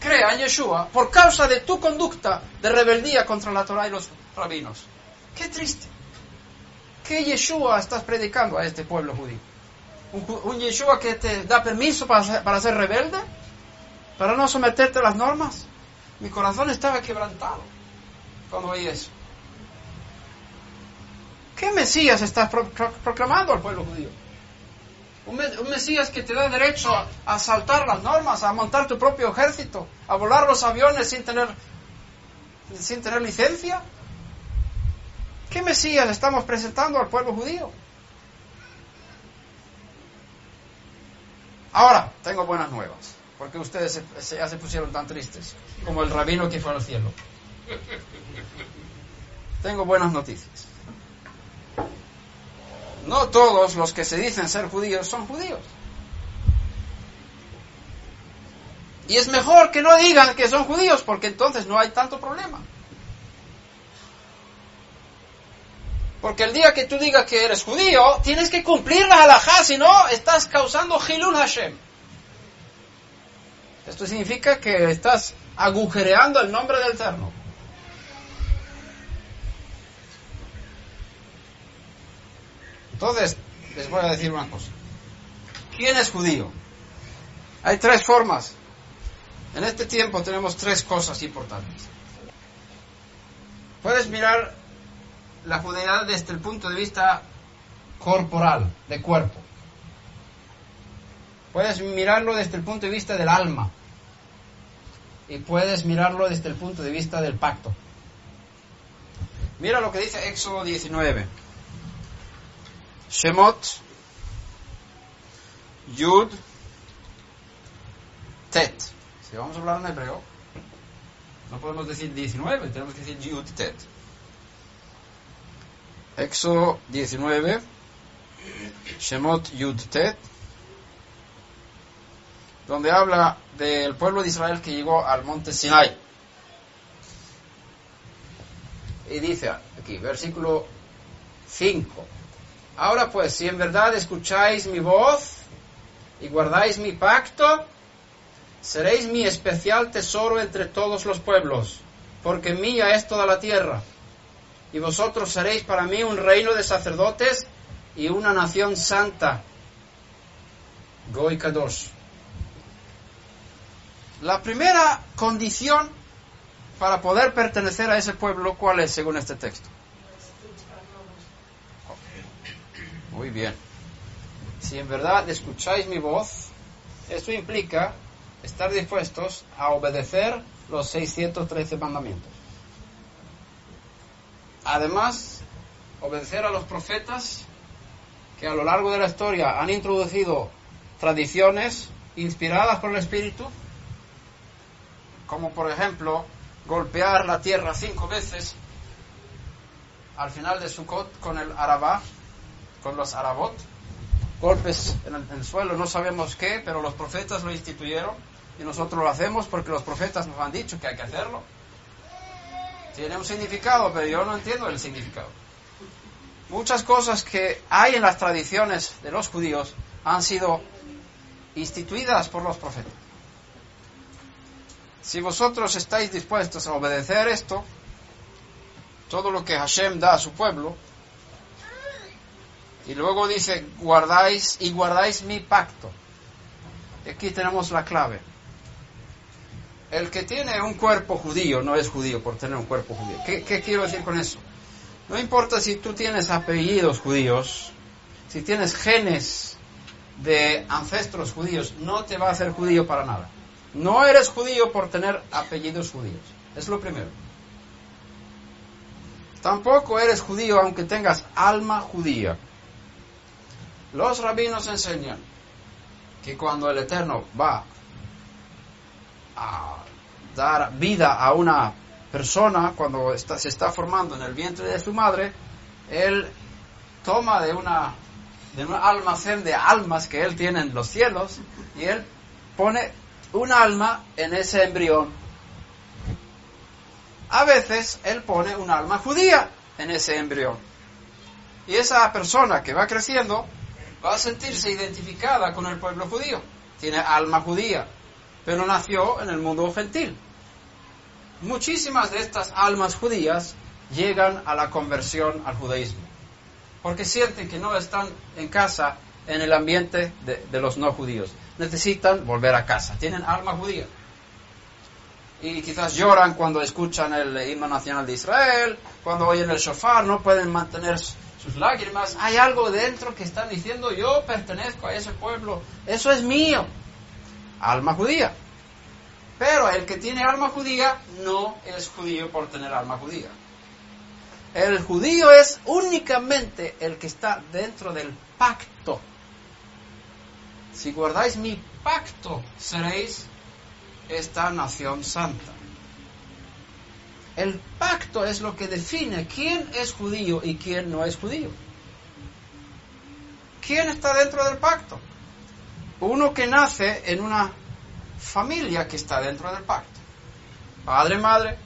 crea en Yeshua por causa de tu conducta de rebeldía contra la Torah y los rabinos. Qué triste. ¿Qué Yeshua estás predicando a este pueblo judío? ¿Un, Yeshua que te da permiso para para ser rebelde? ¿Para no someterte a las normas? Mi corazón estaba quebrantado cuando oí eso. ¿Qué Mesías estás proclamando al pueblo judío? Un, Mesías que te da derecho a, saltar las normas, a montar tu propio ejército, a volar los aviones sin tener, sin tener licencia. ¿Qué Mesías estamos presentando al pueblo judío? Ahora, tengo buenas nuevas, porque ustedes ya se pusieron tan tristes, como el rabino que fue al cielo. Tengo buenas noticias. No todos los que se dicen ser judíos son judíos. Y es mejor que no digan que son judíos porque entonces no hay tanto problema. Porque el día que tú digas que eres judío, tienes que cumplir la halajá, si no, estás causando Hilul Hashem. Esto significa que estás agujereando el nombre del Eterno. Entonces, les voy a decir una cosa. ¿Quién es judío? Hay tres formas. En este tiempo tenemos tres cosas importantes. Puedes mirar la judeidad desde el punto de vista corporal, de cuerpo. Puedes mirarlo desde el punto de vista del alma. Y puedes mirarlo desde el punto de vista del pacto. Mira lo que dice Éxodo 19. Shemot, Yud, Tet. Si vamos a hablar en hebreo, no podemos decir 19, tenemos que decir Yud, Tet. Éxodo 19, Shemot, Yud, Tet, donde habla del pueblo de Israel que llegó al monte Sinai. Y dice aquí, versículo 5. Ahora pues, si en verdad escucháis mi voz y guardáis mi pacto, seréis mi especial tesoro entre todos los pueblos, porque mía es toda la tierra. Y vosotros seréis para mí un reino de sacerdotes y una nación santa. Goy Kadosh. La primera condición para poder pertenecer a ese pueblo, ¿cuál es según este texto? Muy bien. Si en verdad escucháis mi voz, esto implica estar dispuestos a obedecer los 613 mandamientos. Además, obedecer a los profetas que a lo largo de la historia han introducido tradiciones inspiradas por el Espíritu, como por ejemplo golpear la tierra cinco veces al final de Sukkot con el Arabá, con los Arabot, golpes en el, en el suelo, no sabemos qué, pero los profetas lo instituyeron y nosotros lo hacemos porque los profetas nos han dicho que hay que hacerlo. Tiene un significado, pero yo no entiendo el significado. Muchas cosas que hay en las tradiciones de los judíos han sido instituidas por los profetas. Si vosotros estáis dispuestos a obedecer esto, todo lo que Hashem da a su pueblo, y luego dice, guardáis y guardáis mi pacto. Y aquí tenemos la clave. El que tiene un cuerpo judío no es judío por tener un cuerpo judío. ¿Qué, qué quiero decir con eso? No importa si tú tienes apellidos judíos, si tienes genes de ancestros judíos, no te va a hacer judío para nada. No eres judío por tener apellidos judíos. Es lo primero. Tampoco eres judío aunque tengas alma judía. Los rabinos enseñan que cuando el Eterno va a dar vida a una persona, cuando se está formando en el vientre de su madre, él toma de una de un almacén de almas que él tiene en los cielos y él pone un alma en ese embrión. A veces él pone un alma judía en ese embrión. Y esa persona que va creciendo va a sentirse identificada con el pueblo judío. Tiene alma judía, pero nació en el mundo gentil. Muchísimas de estas almas judías llegan a la conversión al judaísmo, porque sienten que no están en casa en el ambiente de, de los no judíos. Necesitan volver a casa, tienen alma judía. Y quizás lloran cuando escuchan el himno nacional de Israel, cuando oyen el shofar, no pueden mantener sus lágrimas. Hay algo dentro que están diciendo, yo pertenezco a ese pueblo, eso es mío. Alma judía. Pero el que tiene alma judía no es judío por tener alma judía. El judío es únicamente el que está dentro del pacto. Si guardáis mi pacto, seréis esta nación santa. El pacto es lo que define quién es judío y quién no es judío. ¿Quién está dentro del pacto? Uno que nace en una familia que está dentro del pacto. Padre, madre.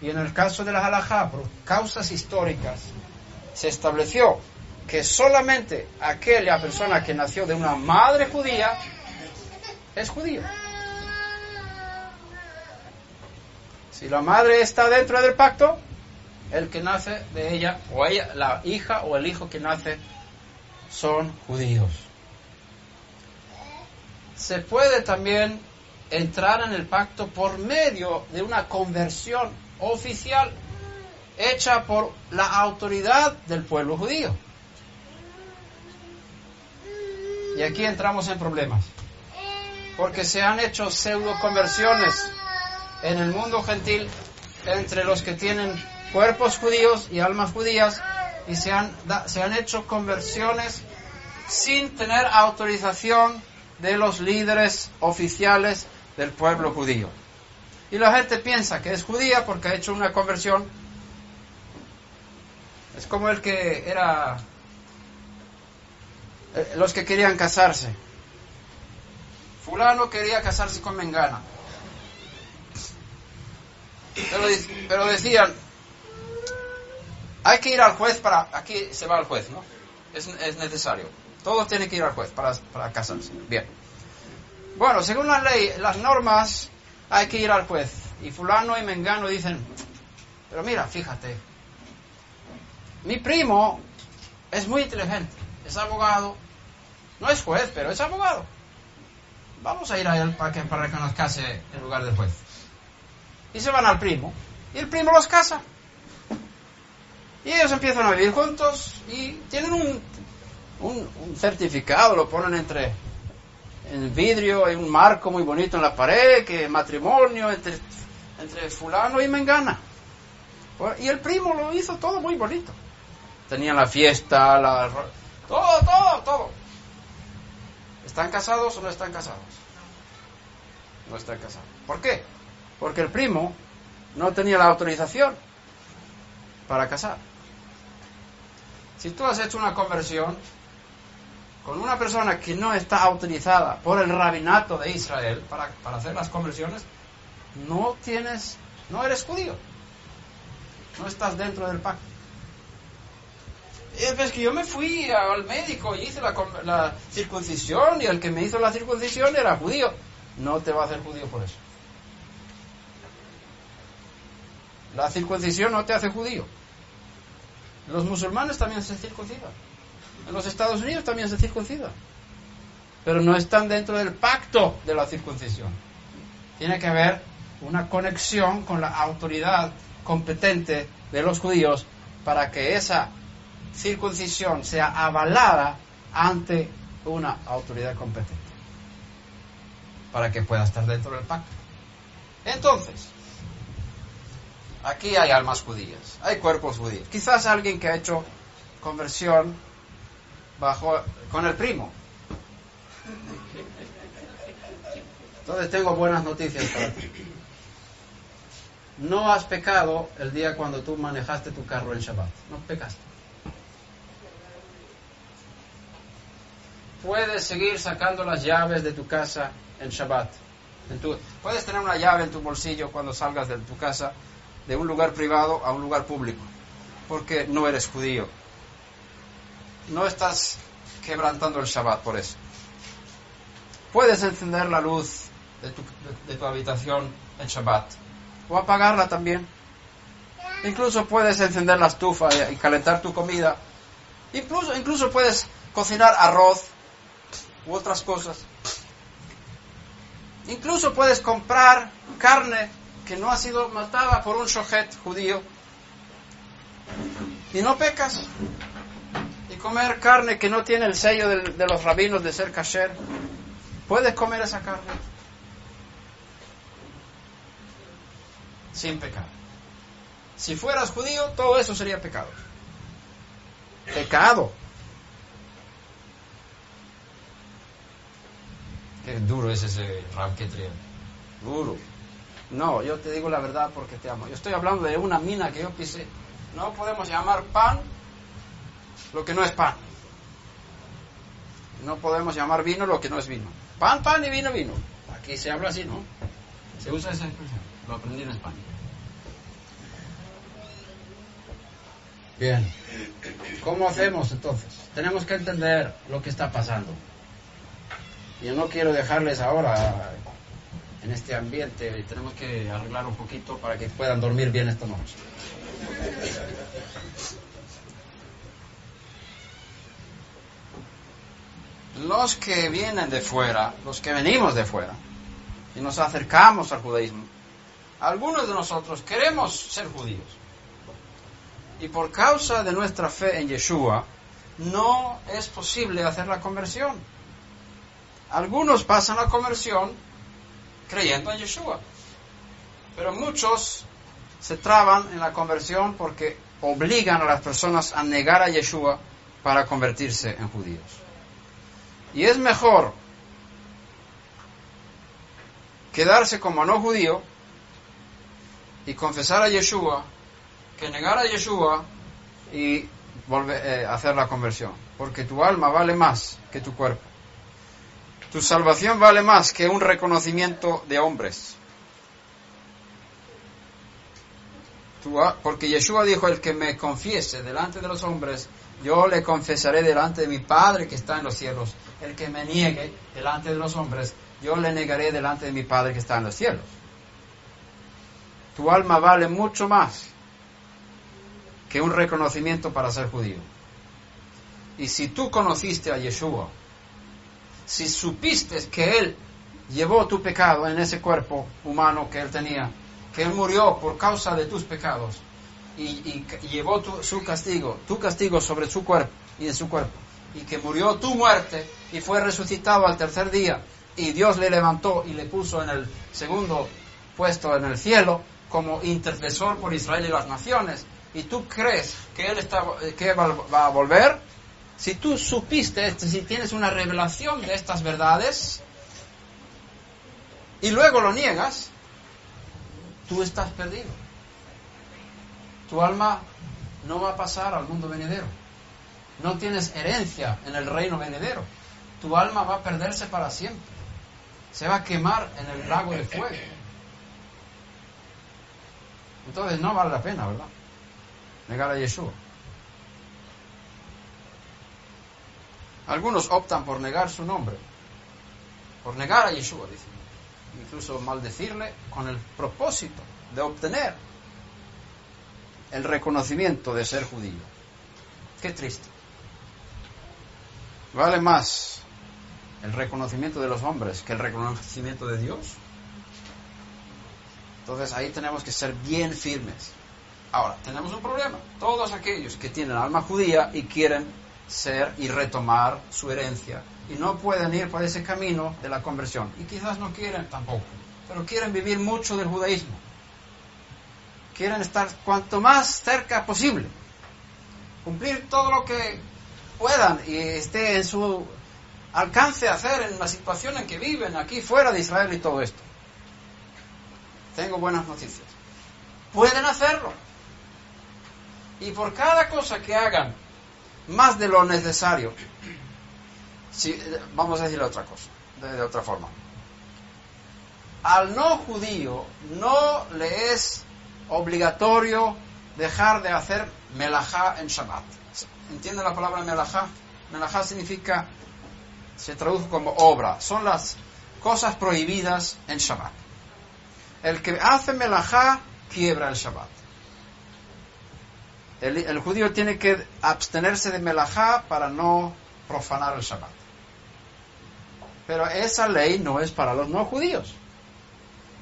Y en el caso de la halajá, por causas históricas, se estableció que solamente aquella persona que nació de una madre judía es judío. Si la madre está dentro del pacto, el que nace de ella, o ella, la hija o el hijo que nace, son judíos. Se puede también entrar en el pacto por medio de una conversión oficial hecha por la autoridad del pueblo judío. Y aquí entramos en problemas, porque se han hecho pseudo conversiones en el mundo gentil entre los que tienen cuerpos judíos y almas judías y se han, se han hecho conversiones sin tener autorización de los líderes oficiales del pueblo judío. Y la gente piensa que es judía porque ha hecho una conversión. Es como el que era... eh, Los que querían casarse. Fulano quería casarse con Mengana. Pero, pero decían, hay que ir al juez para... Aquí se va al juez, ¿no? Es, es necesario. Todos tienen que ir al juez para, para casarse. Bien. Bueno, según la ley, las normas, hay que ir al juez. Y fulano y mengano dicen, pero mira, fíjate, mi primo es muy inteligente, es abogado, no es juez, pero es abogado. Vamos a ir a él para que, para que nos case en lugar de juez. Y se van al primo, y el primo los casa. Y ellos empiezan a vivir juntos y tienen un, un, certificado, lo ponen entre en vidrio, hay un marco muy bonito en la pared, que matrimonio entre, entre fulano y mengana. Y el primo lo hizo todo muy bonito. Tenían la fiesta, la, todo, todo, todo. ¿Están casados o no están casados? No están casados. ¿Por qué? Porque el primo no tenía la autorización para casar. Si tú has hecho una conversión con una persona que no está autorizada por el rabinato de Israel para, para hacer las conversiones, no tienes, no eres judío. No estás dentro del pacto. Es pues que yo me fui al médico y hice la, circuncisión y el que me hizo la circuncisión era judío. No te va a hacer judío por eso. La circuncisión no te hace judío. Los musulmanes también se circuncidan. En los Estados Unidos también se circuncidan. Pero no están dentro del pacto de la circuncisión. Tiene que haber una conexión con la autoridad competente de los judíos para que esa circuncisión sea avalada ante una autoridad competente para que pueda estar dentro del pacto. Entonces, aquí hay almas judías, hay cuerpos judíos. Quizás alguien que ha hecho conversión bajo con el primo. Entonces tengo buenas noticias para ti. No has pecado el día cuando tú manejaste tu carro en Shabbat. No pecaste. Puedes seguir sacando las llaves de tu casa en Shabbat. puedes tener una llave en tu bolsillo cuando salgas de tu casa de un lugar privado a un lugar público, porque no eres judío. No estás quebrantando el Shabbat por eso. Puedes encender la luz de tu, de tu habitación en Shabbat o apagarla también. Incluso puedes encender la estufa y calentar tu comida. Incluso, incluso puedes cocinar arroz u otras cosas. Incluso puedes comprar carne que no ha sido matada por un shohet judío y no pecas. Y comer carne que no tiene el sello de, los rabinos de ser kasher. Puedes comer esa carne sin pecar. Si fueras judío, todo eso sería pecado. Pecado. Qué duro es ese ranquetriel. Duro. No, yo te digo la verdad porque te amo. Yo estoy hablando de una mina que yo pisé. No podemos llamar pan lo que no es pan. No podemos llamar vino lo que no es vino. Pan, pan y vino, vino. Aquí se habla así, ¿no? Se usa esa expresión. Lo aprendí en España. Bien. ¿Cómo hacemos entonces? Tenemos que entender lo que está pasando. Yo no quiero dejarles ahora en este ambiente, tenemos que arreglar un poquito para que puedan dormir bien esta noche. Los que vienen de fuera, los que venimos de fuera, y nos acercamos al judaísmo, algunos de nosotros queremos ser judíos. Y por causa de nuestra fe en Yeshua, no es posible hacer la conversión. Algunos pasan la conversión creyendo en Yeshua, pero muchos se traban en la conversión porque obligan a las personas a negar a Yeshua para convertirse en judíos. Y es mejor quedarse como no judío y confesar a Yeshua que negar a Yeshua y volver eh, hacer la conversión, porque tu alma vale más que tu cuerpo. Tu salvación vale más que un reconocimiento de hombres. porque Yeshua dijo, el que me confiese delante de los hombres, yo le confesaré delante de mi Padre que está en los cielos. El que me niegue delante de los hombres, yo le negaré delante de mi Padre que está en los cielos. Tu alma vale mucho más que un reconocimiento para ser judío. Y si tú conociste a Yeshua, si supiste que Él llevó tu pecado en ese cuerpo humano que Él tenía, que Él murió por causa de tus pecados y, llevó tu, su castigo, tu castigo sobre su cuerpo y en su cuerpo, y que murió tu muerte y fue resucitado al tercer día, y Dios le levantó y le puso en el segundo puesto en el cielo como intercesor por Israel y las naciones, y tú crees que Él está, que va, va a volver, si tú supiste esto, si tienes una revelación de estas verdades, y luego lo niegas, tú estás perdido. Tu alma no va a pasar al mundo venidero. No tienes herencia en el reino venidero. Tu alma va a perderse para siempre. Se va a quemar en el lago de fuego. Entonces no vale la pena, ¿verdad? Negar a Yeshua. Algunos optan por negar su nombre, por negar a Yeshua, dicen incluso maldecirle con el propósito de obtener el reconocimiento de ser judío. Qué triste. Vale más el reconocimiento de los hombres que el reconocimiento de Dios. Entonces ahí tenemos que ser bien firmes. Ahora, tenemos un problema. Todos aquellos que tienen alma judía y quieren ser y retomar su herencia y no pueden ir por ese camino de la conversión. Y quizás no quieren tampoco, pero quieren vivir mucho del judaísmo. Quieren estar cuanto más cerca posible. Cumplir todo lo que puedan y esté en su alcance hacer en la situación en que viven aquí fuera de Israel y todo esto. Tengo buenas noticias. Pueden hacerlo. Y por cada cosa que hagan más de lo necesario, si, vamos a decir otra cosa, de, de otra forma. Al no judío no le es obligatorio dejar de hacer melajá en Shabbat. ¿Entiende la palabra melajá? Melajá significa, se traduce como obra, son las cosas prohibidas en Shabbat. El que hace melajá quiebra el Shabbat. El, judío tiene que abstenerse de melajá para no profanar el Shabbat. Pero esa ley no es para los no judíos.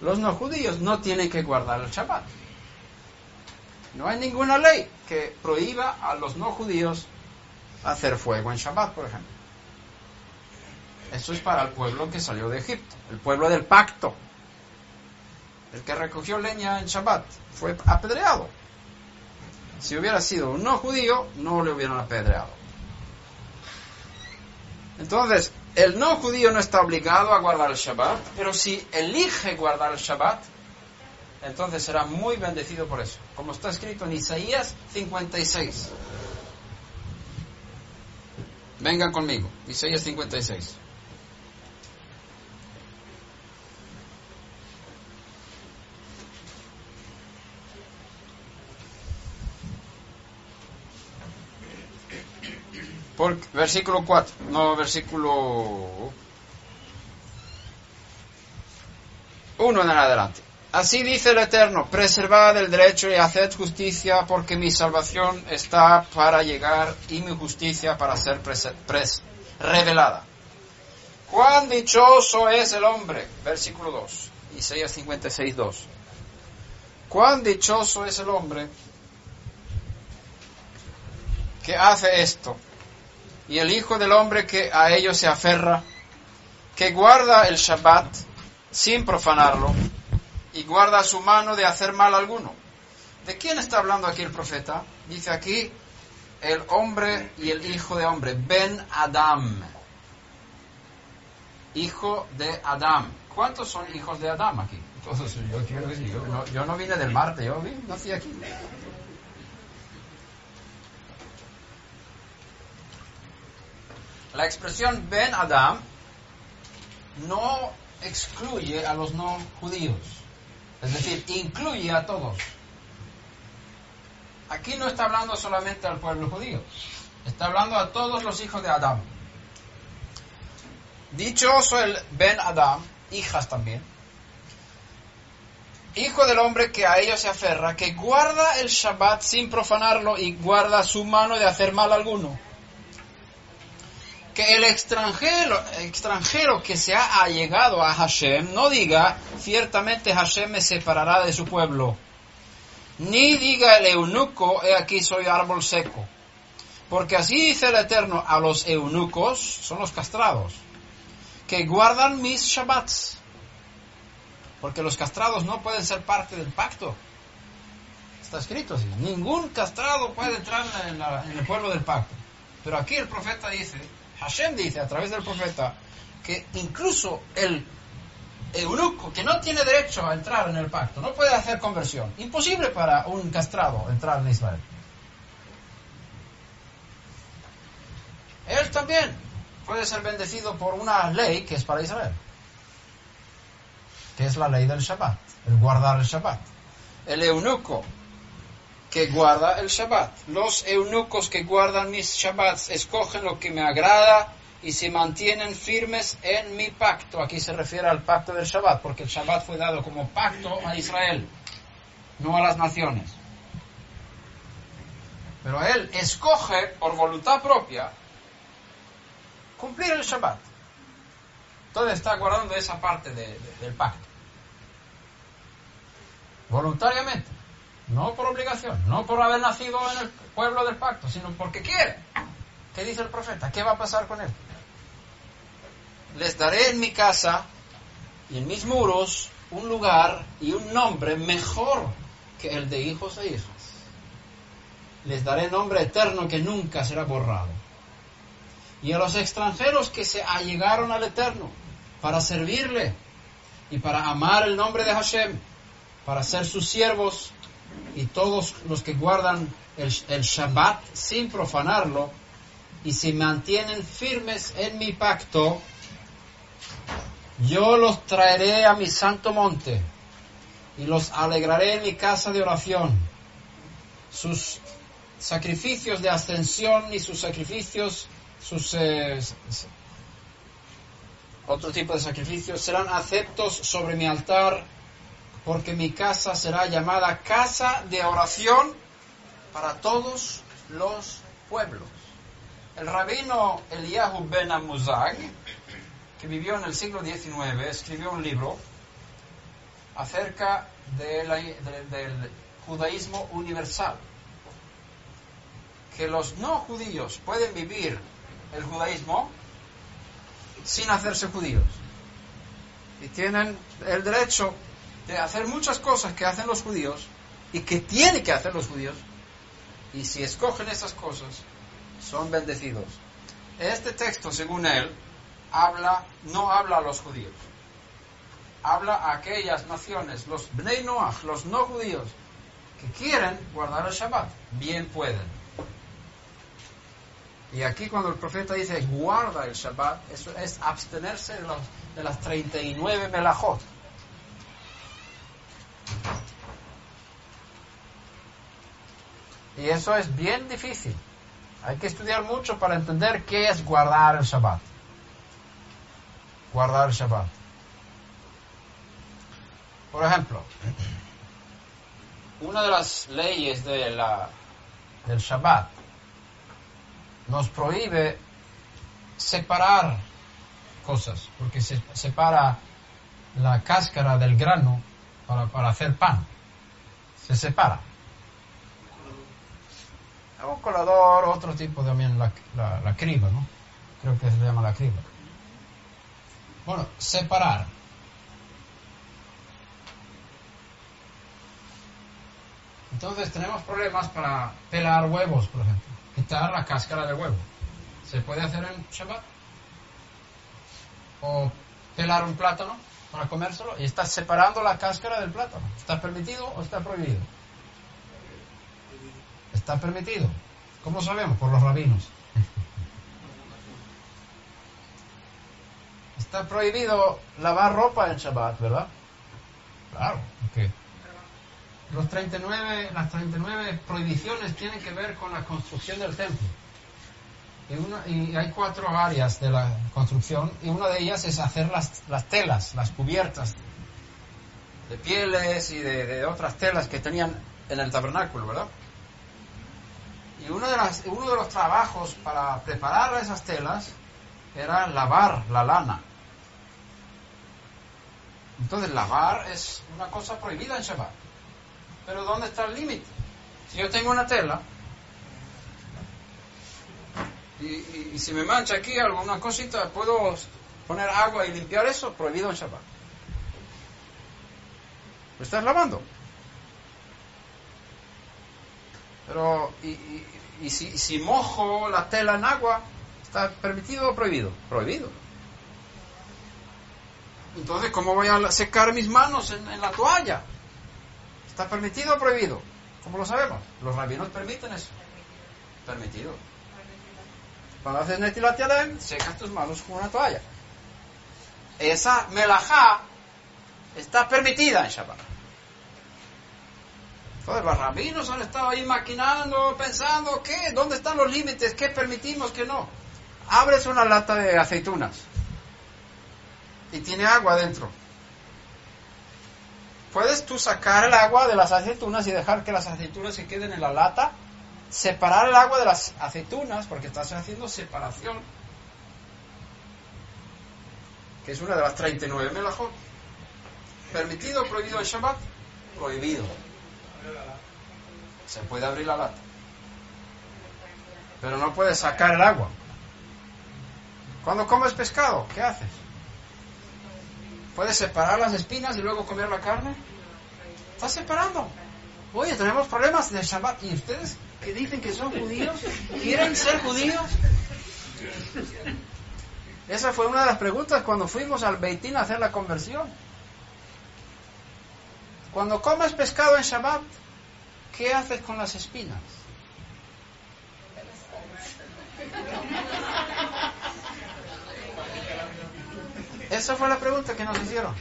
Los no judíos no tienen que guardar el Shabbat. No hay ninguna ley que prohíba a los no judíos hacer fuego en Shabbat, por ejemplo. Eso es para el pueblo que salió de Egipto, el pueblo del pacto. El que recogió leña en Shabbat fue apedreado. Si hubiera sido un no judío, no le hubieran apedreado. Entonces, el no judío no está obligado a guardar el Shabbat, pero si elige guardar el Shabbat, entonces será muy bendecido por eso, como está escrito en Isaías 56. Vengan conmigo, Isaías 56. Por, versículo 4, no versículo 1 en adelante. Así dice el Eterno, preservad el derecho y haced justicia, porque mi salvación está para llegar y mi justicia para ser revelada. Cuán dichoso es el hombre, versículo 2, Isaías 56, 2. Cuán dichoso es el hombre que hace esto, y el Hijo del Hombre que a ello se aferra, que guarda el Shabbat sin profanarlo y guarda su mano de hacer mal alguno. ¿De quién está hablando aquí el profeta? Dice aquí el hombre y el hijo de hombre, Ben Adam. Hijo de Adam. ¿Cuántos son hijos de Adam aquí? Todos, yo, quiero decir, yo, no, yo no vine del Marte, yo nací aquí. La expresión Ben Adam no excluye a los no judíos, es decir, incluye a todos. Aquí no está hablando solamente al pueblo judío, está hablando a todos los hijos de Adam. Dichoso el Ben Adam, hijas también, hijo del hombre que a ellos se aferra, que guarda el Shabbat sin profanarlo y guarda su mano de hacer mal alguno. Que el extranjero, extranjero que se ha allegado a Hashem no diga, ciertamente Hashem me separará de su pueblo. Ni diga el eunuco, he aquí soy árbol seco. Porque así dice el Eterno a los eunucos, son los castrados, que guardan mis Shabbats. Porque los castrados no pueden ser parte del pacto. Está escrito así. Ningún castrado puede entrar en, en el pueblo del pacto. Pero aquí el profeta dice, Hashem dice a través del profeta, que incluso el eunuco que no tiene derecho a entrar en el pacto, no puede hacer conversión. Imposible para un castrado entrar en Israel. Él también puede ser bendecido por una ley que es para Israel, que es la ley del Shabbat, el guardar el Shabbat. El eunuco que guarda el Shabbat. Los eunucos que guardan mis Shabbats escogen lo que me agrada y se mantienen firmes en mi pacto. Aquí se refiere al pacto del Shabbat, porque el Shabbat fue dado como pacto a Israel, no a las naciones. Pero él escoge por voluntad propia cumplir el Shabbat. Entonces está guardando esa parte del pacto. Voluntariamente. No por obligación, no por haber nacido en el pueblo del pacto, sino porque quiere. ¿Qué dice el profeta? ¿Qué va a pasar con él? Les daré en mi casa y en mis muros un lugar y un nombre mejor que el de hijos e hijas. Les daré nombre eterno que nunca será borrado. Y a los extranjeros que se allegaron al Eterno para servirle y para amar el nombre de Hashem, para ser sus siervos, y todos los que guardan el, Shabbat sin profanarlo y se mantienen firmes en mi pacto, yo los traeré a mi santo monte y los alegraré en mi casa de oración. Sus sacrificios de ascensión y sus sacrificios, sus eh, otro tipo de sacrificios serán aceptos sobre mi altar porque mi casa será llamada casa de oración para todos los pueblos. El rabino Eliyahu Ben Amuzag, que vivió en el siglo XIX, escribió un libro acerca del judaísmo universal, que los no judíos pueden vivir el judaísmo sin hacerse judíos y tienen el derecho de hacer muchas cosas que hacen los judíos y que tienen que hacer los judíos. Y si escogen esas cosas, son bendecidos. Este texto, según él, habla, no habla a los judíos. Habla a aquellas naciones, los Bnei Noach, los no judíos, que quieren guardar el Shabbat. Bien pueden. Y aquí cuando el profeta dice guarda el Shabbat, eso es abstenerse de, de las 39 melajot Y eso es bien difícil. Hay que estudiar mucho para entender qué es guardar el Shabbat. Guardar el Shabbat. Por ejemplo, una de las leyes de la, del Shabbat nos prohíbe separar cosas, porque se separa la cáscara del grano para, para hacer pan. Se separa. Un colador, otro tipo también, la, la, criba, ¿no? Creo que se llama la criba. Bueno, separar. Entonces tenemos problemas para pelar huevos, por ejemplo. Quitar la cáscara del huevo. ¿Se puede hacer en Shabbat? O pelar un plátano para comérselo y estás separando la cáscara del plátano. ¿Está permitido o está prohibido? Está permitido. ¿Cómo sabemos? Por los rabinos. Está prohibido lavar ropa en Shabbat, ¿verdad? Claro, porque los 39, las 39 prohibiciones tienen que ver con la construcción del templo. Y, hay cuatro áreas de la construcción y una de ellas es hacer las, las telas, las cubiertas de pieles y de, otras telas que tenían en el tabernáculo, ¿verdad? Y uno de, las, uno de los trabajos para preparar esas telas era lavar la lana. Entonces lavar es una cosa prohibida en Shabbat. Pero ¿dónde está el límite? Si yo tengo una tela y, y si me mancha aquí alguna cosita, ¿puedo poner agua y limpiar eso? Prohibido en Shabbat. ¿Lo estás lavando? Pero, ¿y, y, y si, si mojo la tela en agua, está permitido o prohibido? Prohibido. Entonces, ¿cómo voy a secar mis manos en, en la toalla? ¿Está permitido o prohibido? ¿Cómo lo sabemos? Los rabinos permiten eso. Permitido. Cuando haces netilat yadayim, secas tus manos con una toalla. Esa melajá está permitida en Shabbat. Entonces los rabinos han estado ahí maquinando, pensando, ¿qué? ¿Dónde están los límites? ¿Qué permitimos, qué no? Abres una lata de aceitunas y tiene agua dentro. ¿Puedes tú sacar el agua de las aceitunas y dejar que las aceitunas se queden en la lata? Separar el agua de las aceitunas, porque estás haciendo separación, que es una de las 39 melajot. ¿Permitido prohibido en Shabbat? Prohibido. Se puede abrir la lata. Pero no puedes sacar el agua. Cuando comes pescado, ¿qué haces? ¿Puedes separar las espinas y luego comer la carne? Estás separando. Oye, tenemos problemas de Shabbat. ¿Y ustedes que dicen que son judíos? ¿Quieren ser judíos? Esa fue una de las preguntas cuando fuimos al Beitín a hacer la conversión. Cuando comes pescado en Shabbat, ¿qué haces con las espinas? Esa fue la pregunta que nos hicieron.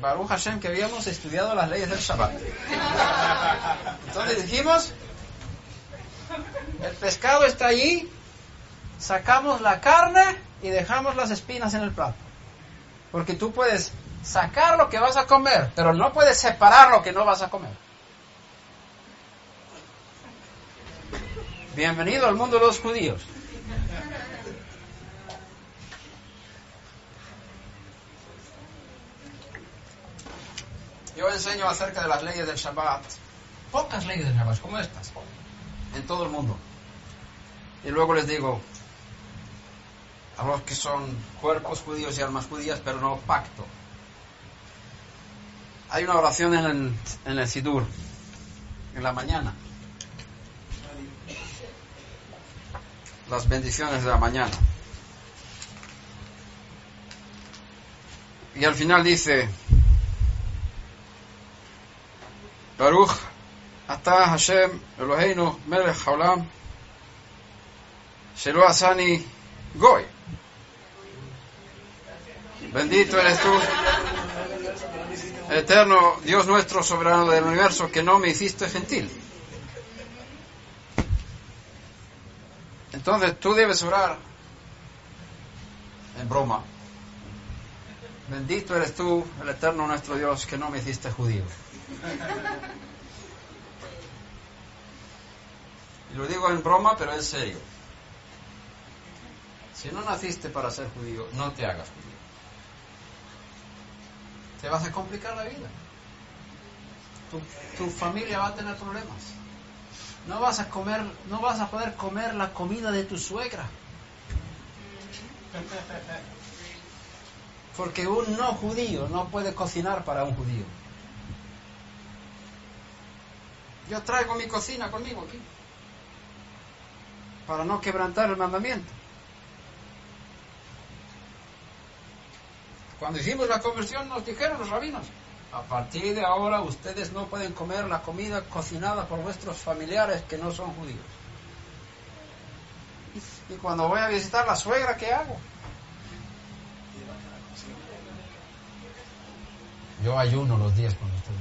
Baruch Hashem que habíamos estudiado las leyes del Shabbat. Entonces dijimos, el pescado está allí, sacamos la carne y dejamos las espinas en el plato. Porque tú puedes sacar lo que vas a comer, pero no puedes separar lo que no vas a comer. Bienvenido al mundo de los judíos. Yo enseño acerca de las leyes del Shabbat, pocas leyes del Shabbat, como estas, en todo el mundo. Y luego les digo, a los que son cuerpos judíos y almas judías, pero no pacto. Hay una oración en el, en el Sidur, en la mañana. Las bendiciones de la mañana. Y al final dice, Baruch Ata Hashem Eloheinu Melech Haolam Shelo Goy. Bendito eres tú, eterno Dios nuestro, soberano del universo, que no me hiciste gentil. Entonces tú debes orar en broma. Bendito eres tú, el eterno nuestro Dios, que no me hiciste judío. Y [LAUGHS] lo digo en broma, pero en serio. Si no naciste para ser judío, no te hagas judío. Te vas a complicar la vida. Tu, tu, familia va a tener problemas. No vas a comer, no vas a poder comer la comida de tu suegra. Porque un no judío no puede cocinar para un judío. Yo traigo mi cocina conmigo aquí. Para no quebrantar el mandamiento. Cuando hicimos la conversión nos dijeron los rabinos, a partir de ahora ustedes no pueden comer la comida cocinada por vuestros familiares que no son judíos. Y cuando voy a visitar la suegra, ¿qué hago? Yo ayuno los días cuando estoy.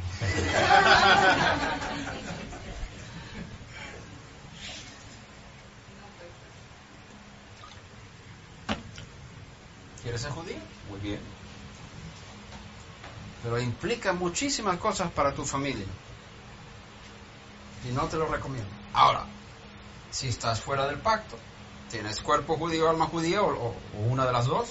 ¿Quieres ser judío? Muy bien. Pero implica muchísimas cosas para tu familia. Y no te lo recomiendo. Ahora, si estás fuera del pacto, tienes cuerpo judío, alma judía o, o una de las dos,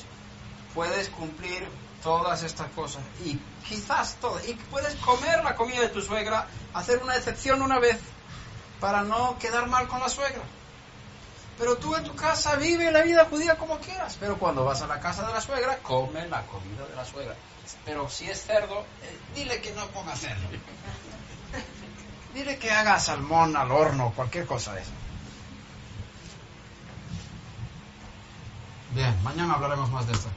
puedes cumplir todas estas cosas y quizás todo, y puedes comer la comida de tu suegra, hacer una excepción una vez para no quedar mal con la suegra. Pero tú en tu casa vive la vida judía como quieras. Pero cuando vas a la casa de la suegra, come la comida de la suegra. Pero si es cerdo, eh, dile que no ponga cerdo. [LAUGHS] dile que haga salmón al horno, cualquier cosa de eso. Bien, mañana hablaremos más de esto.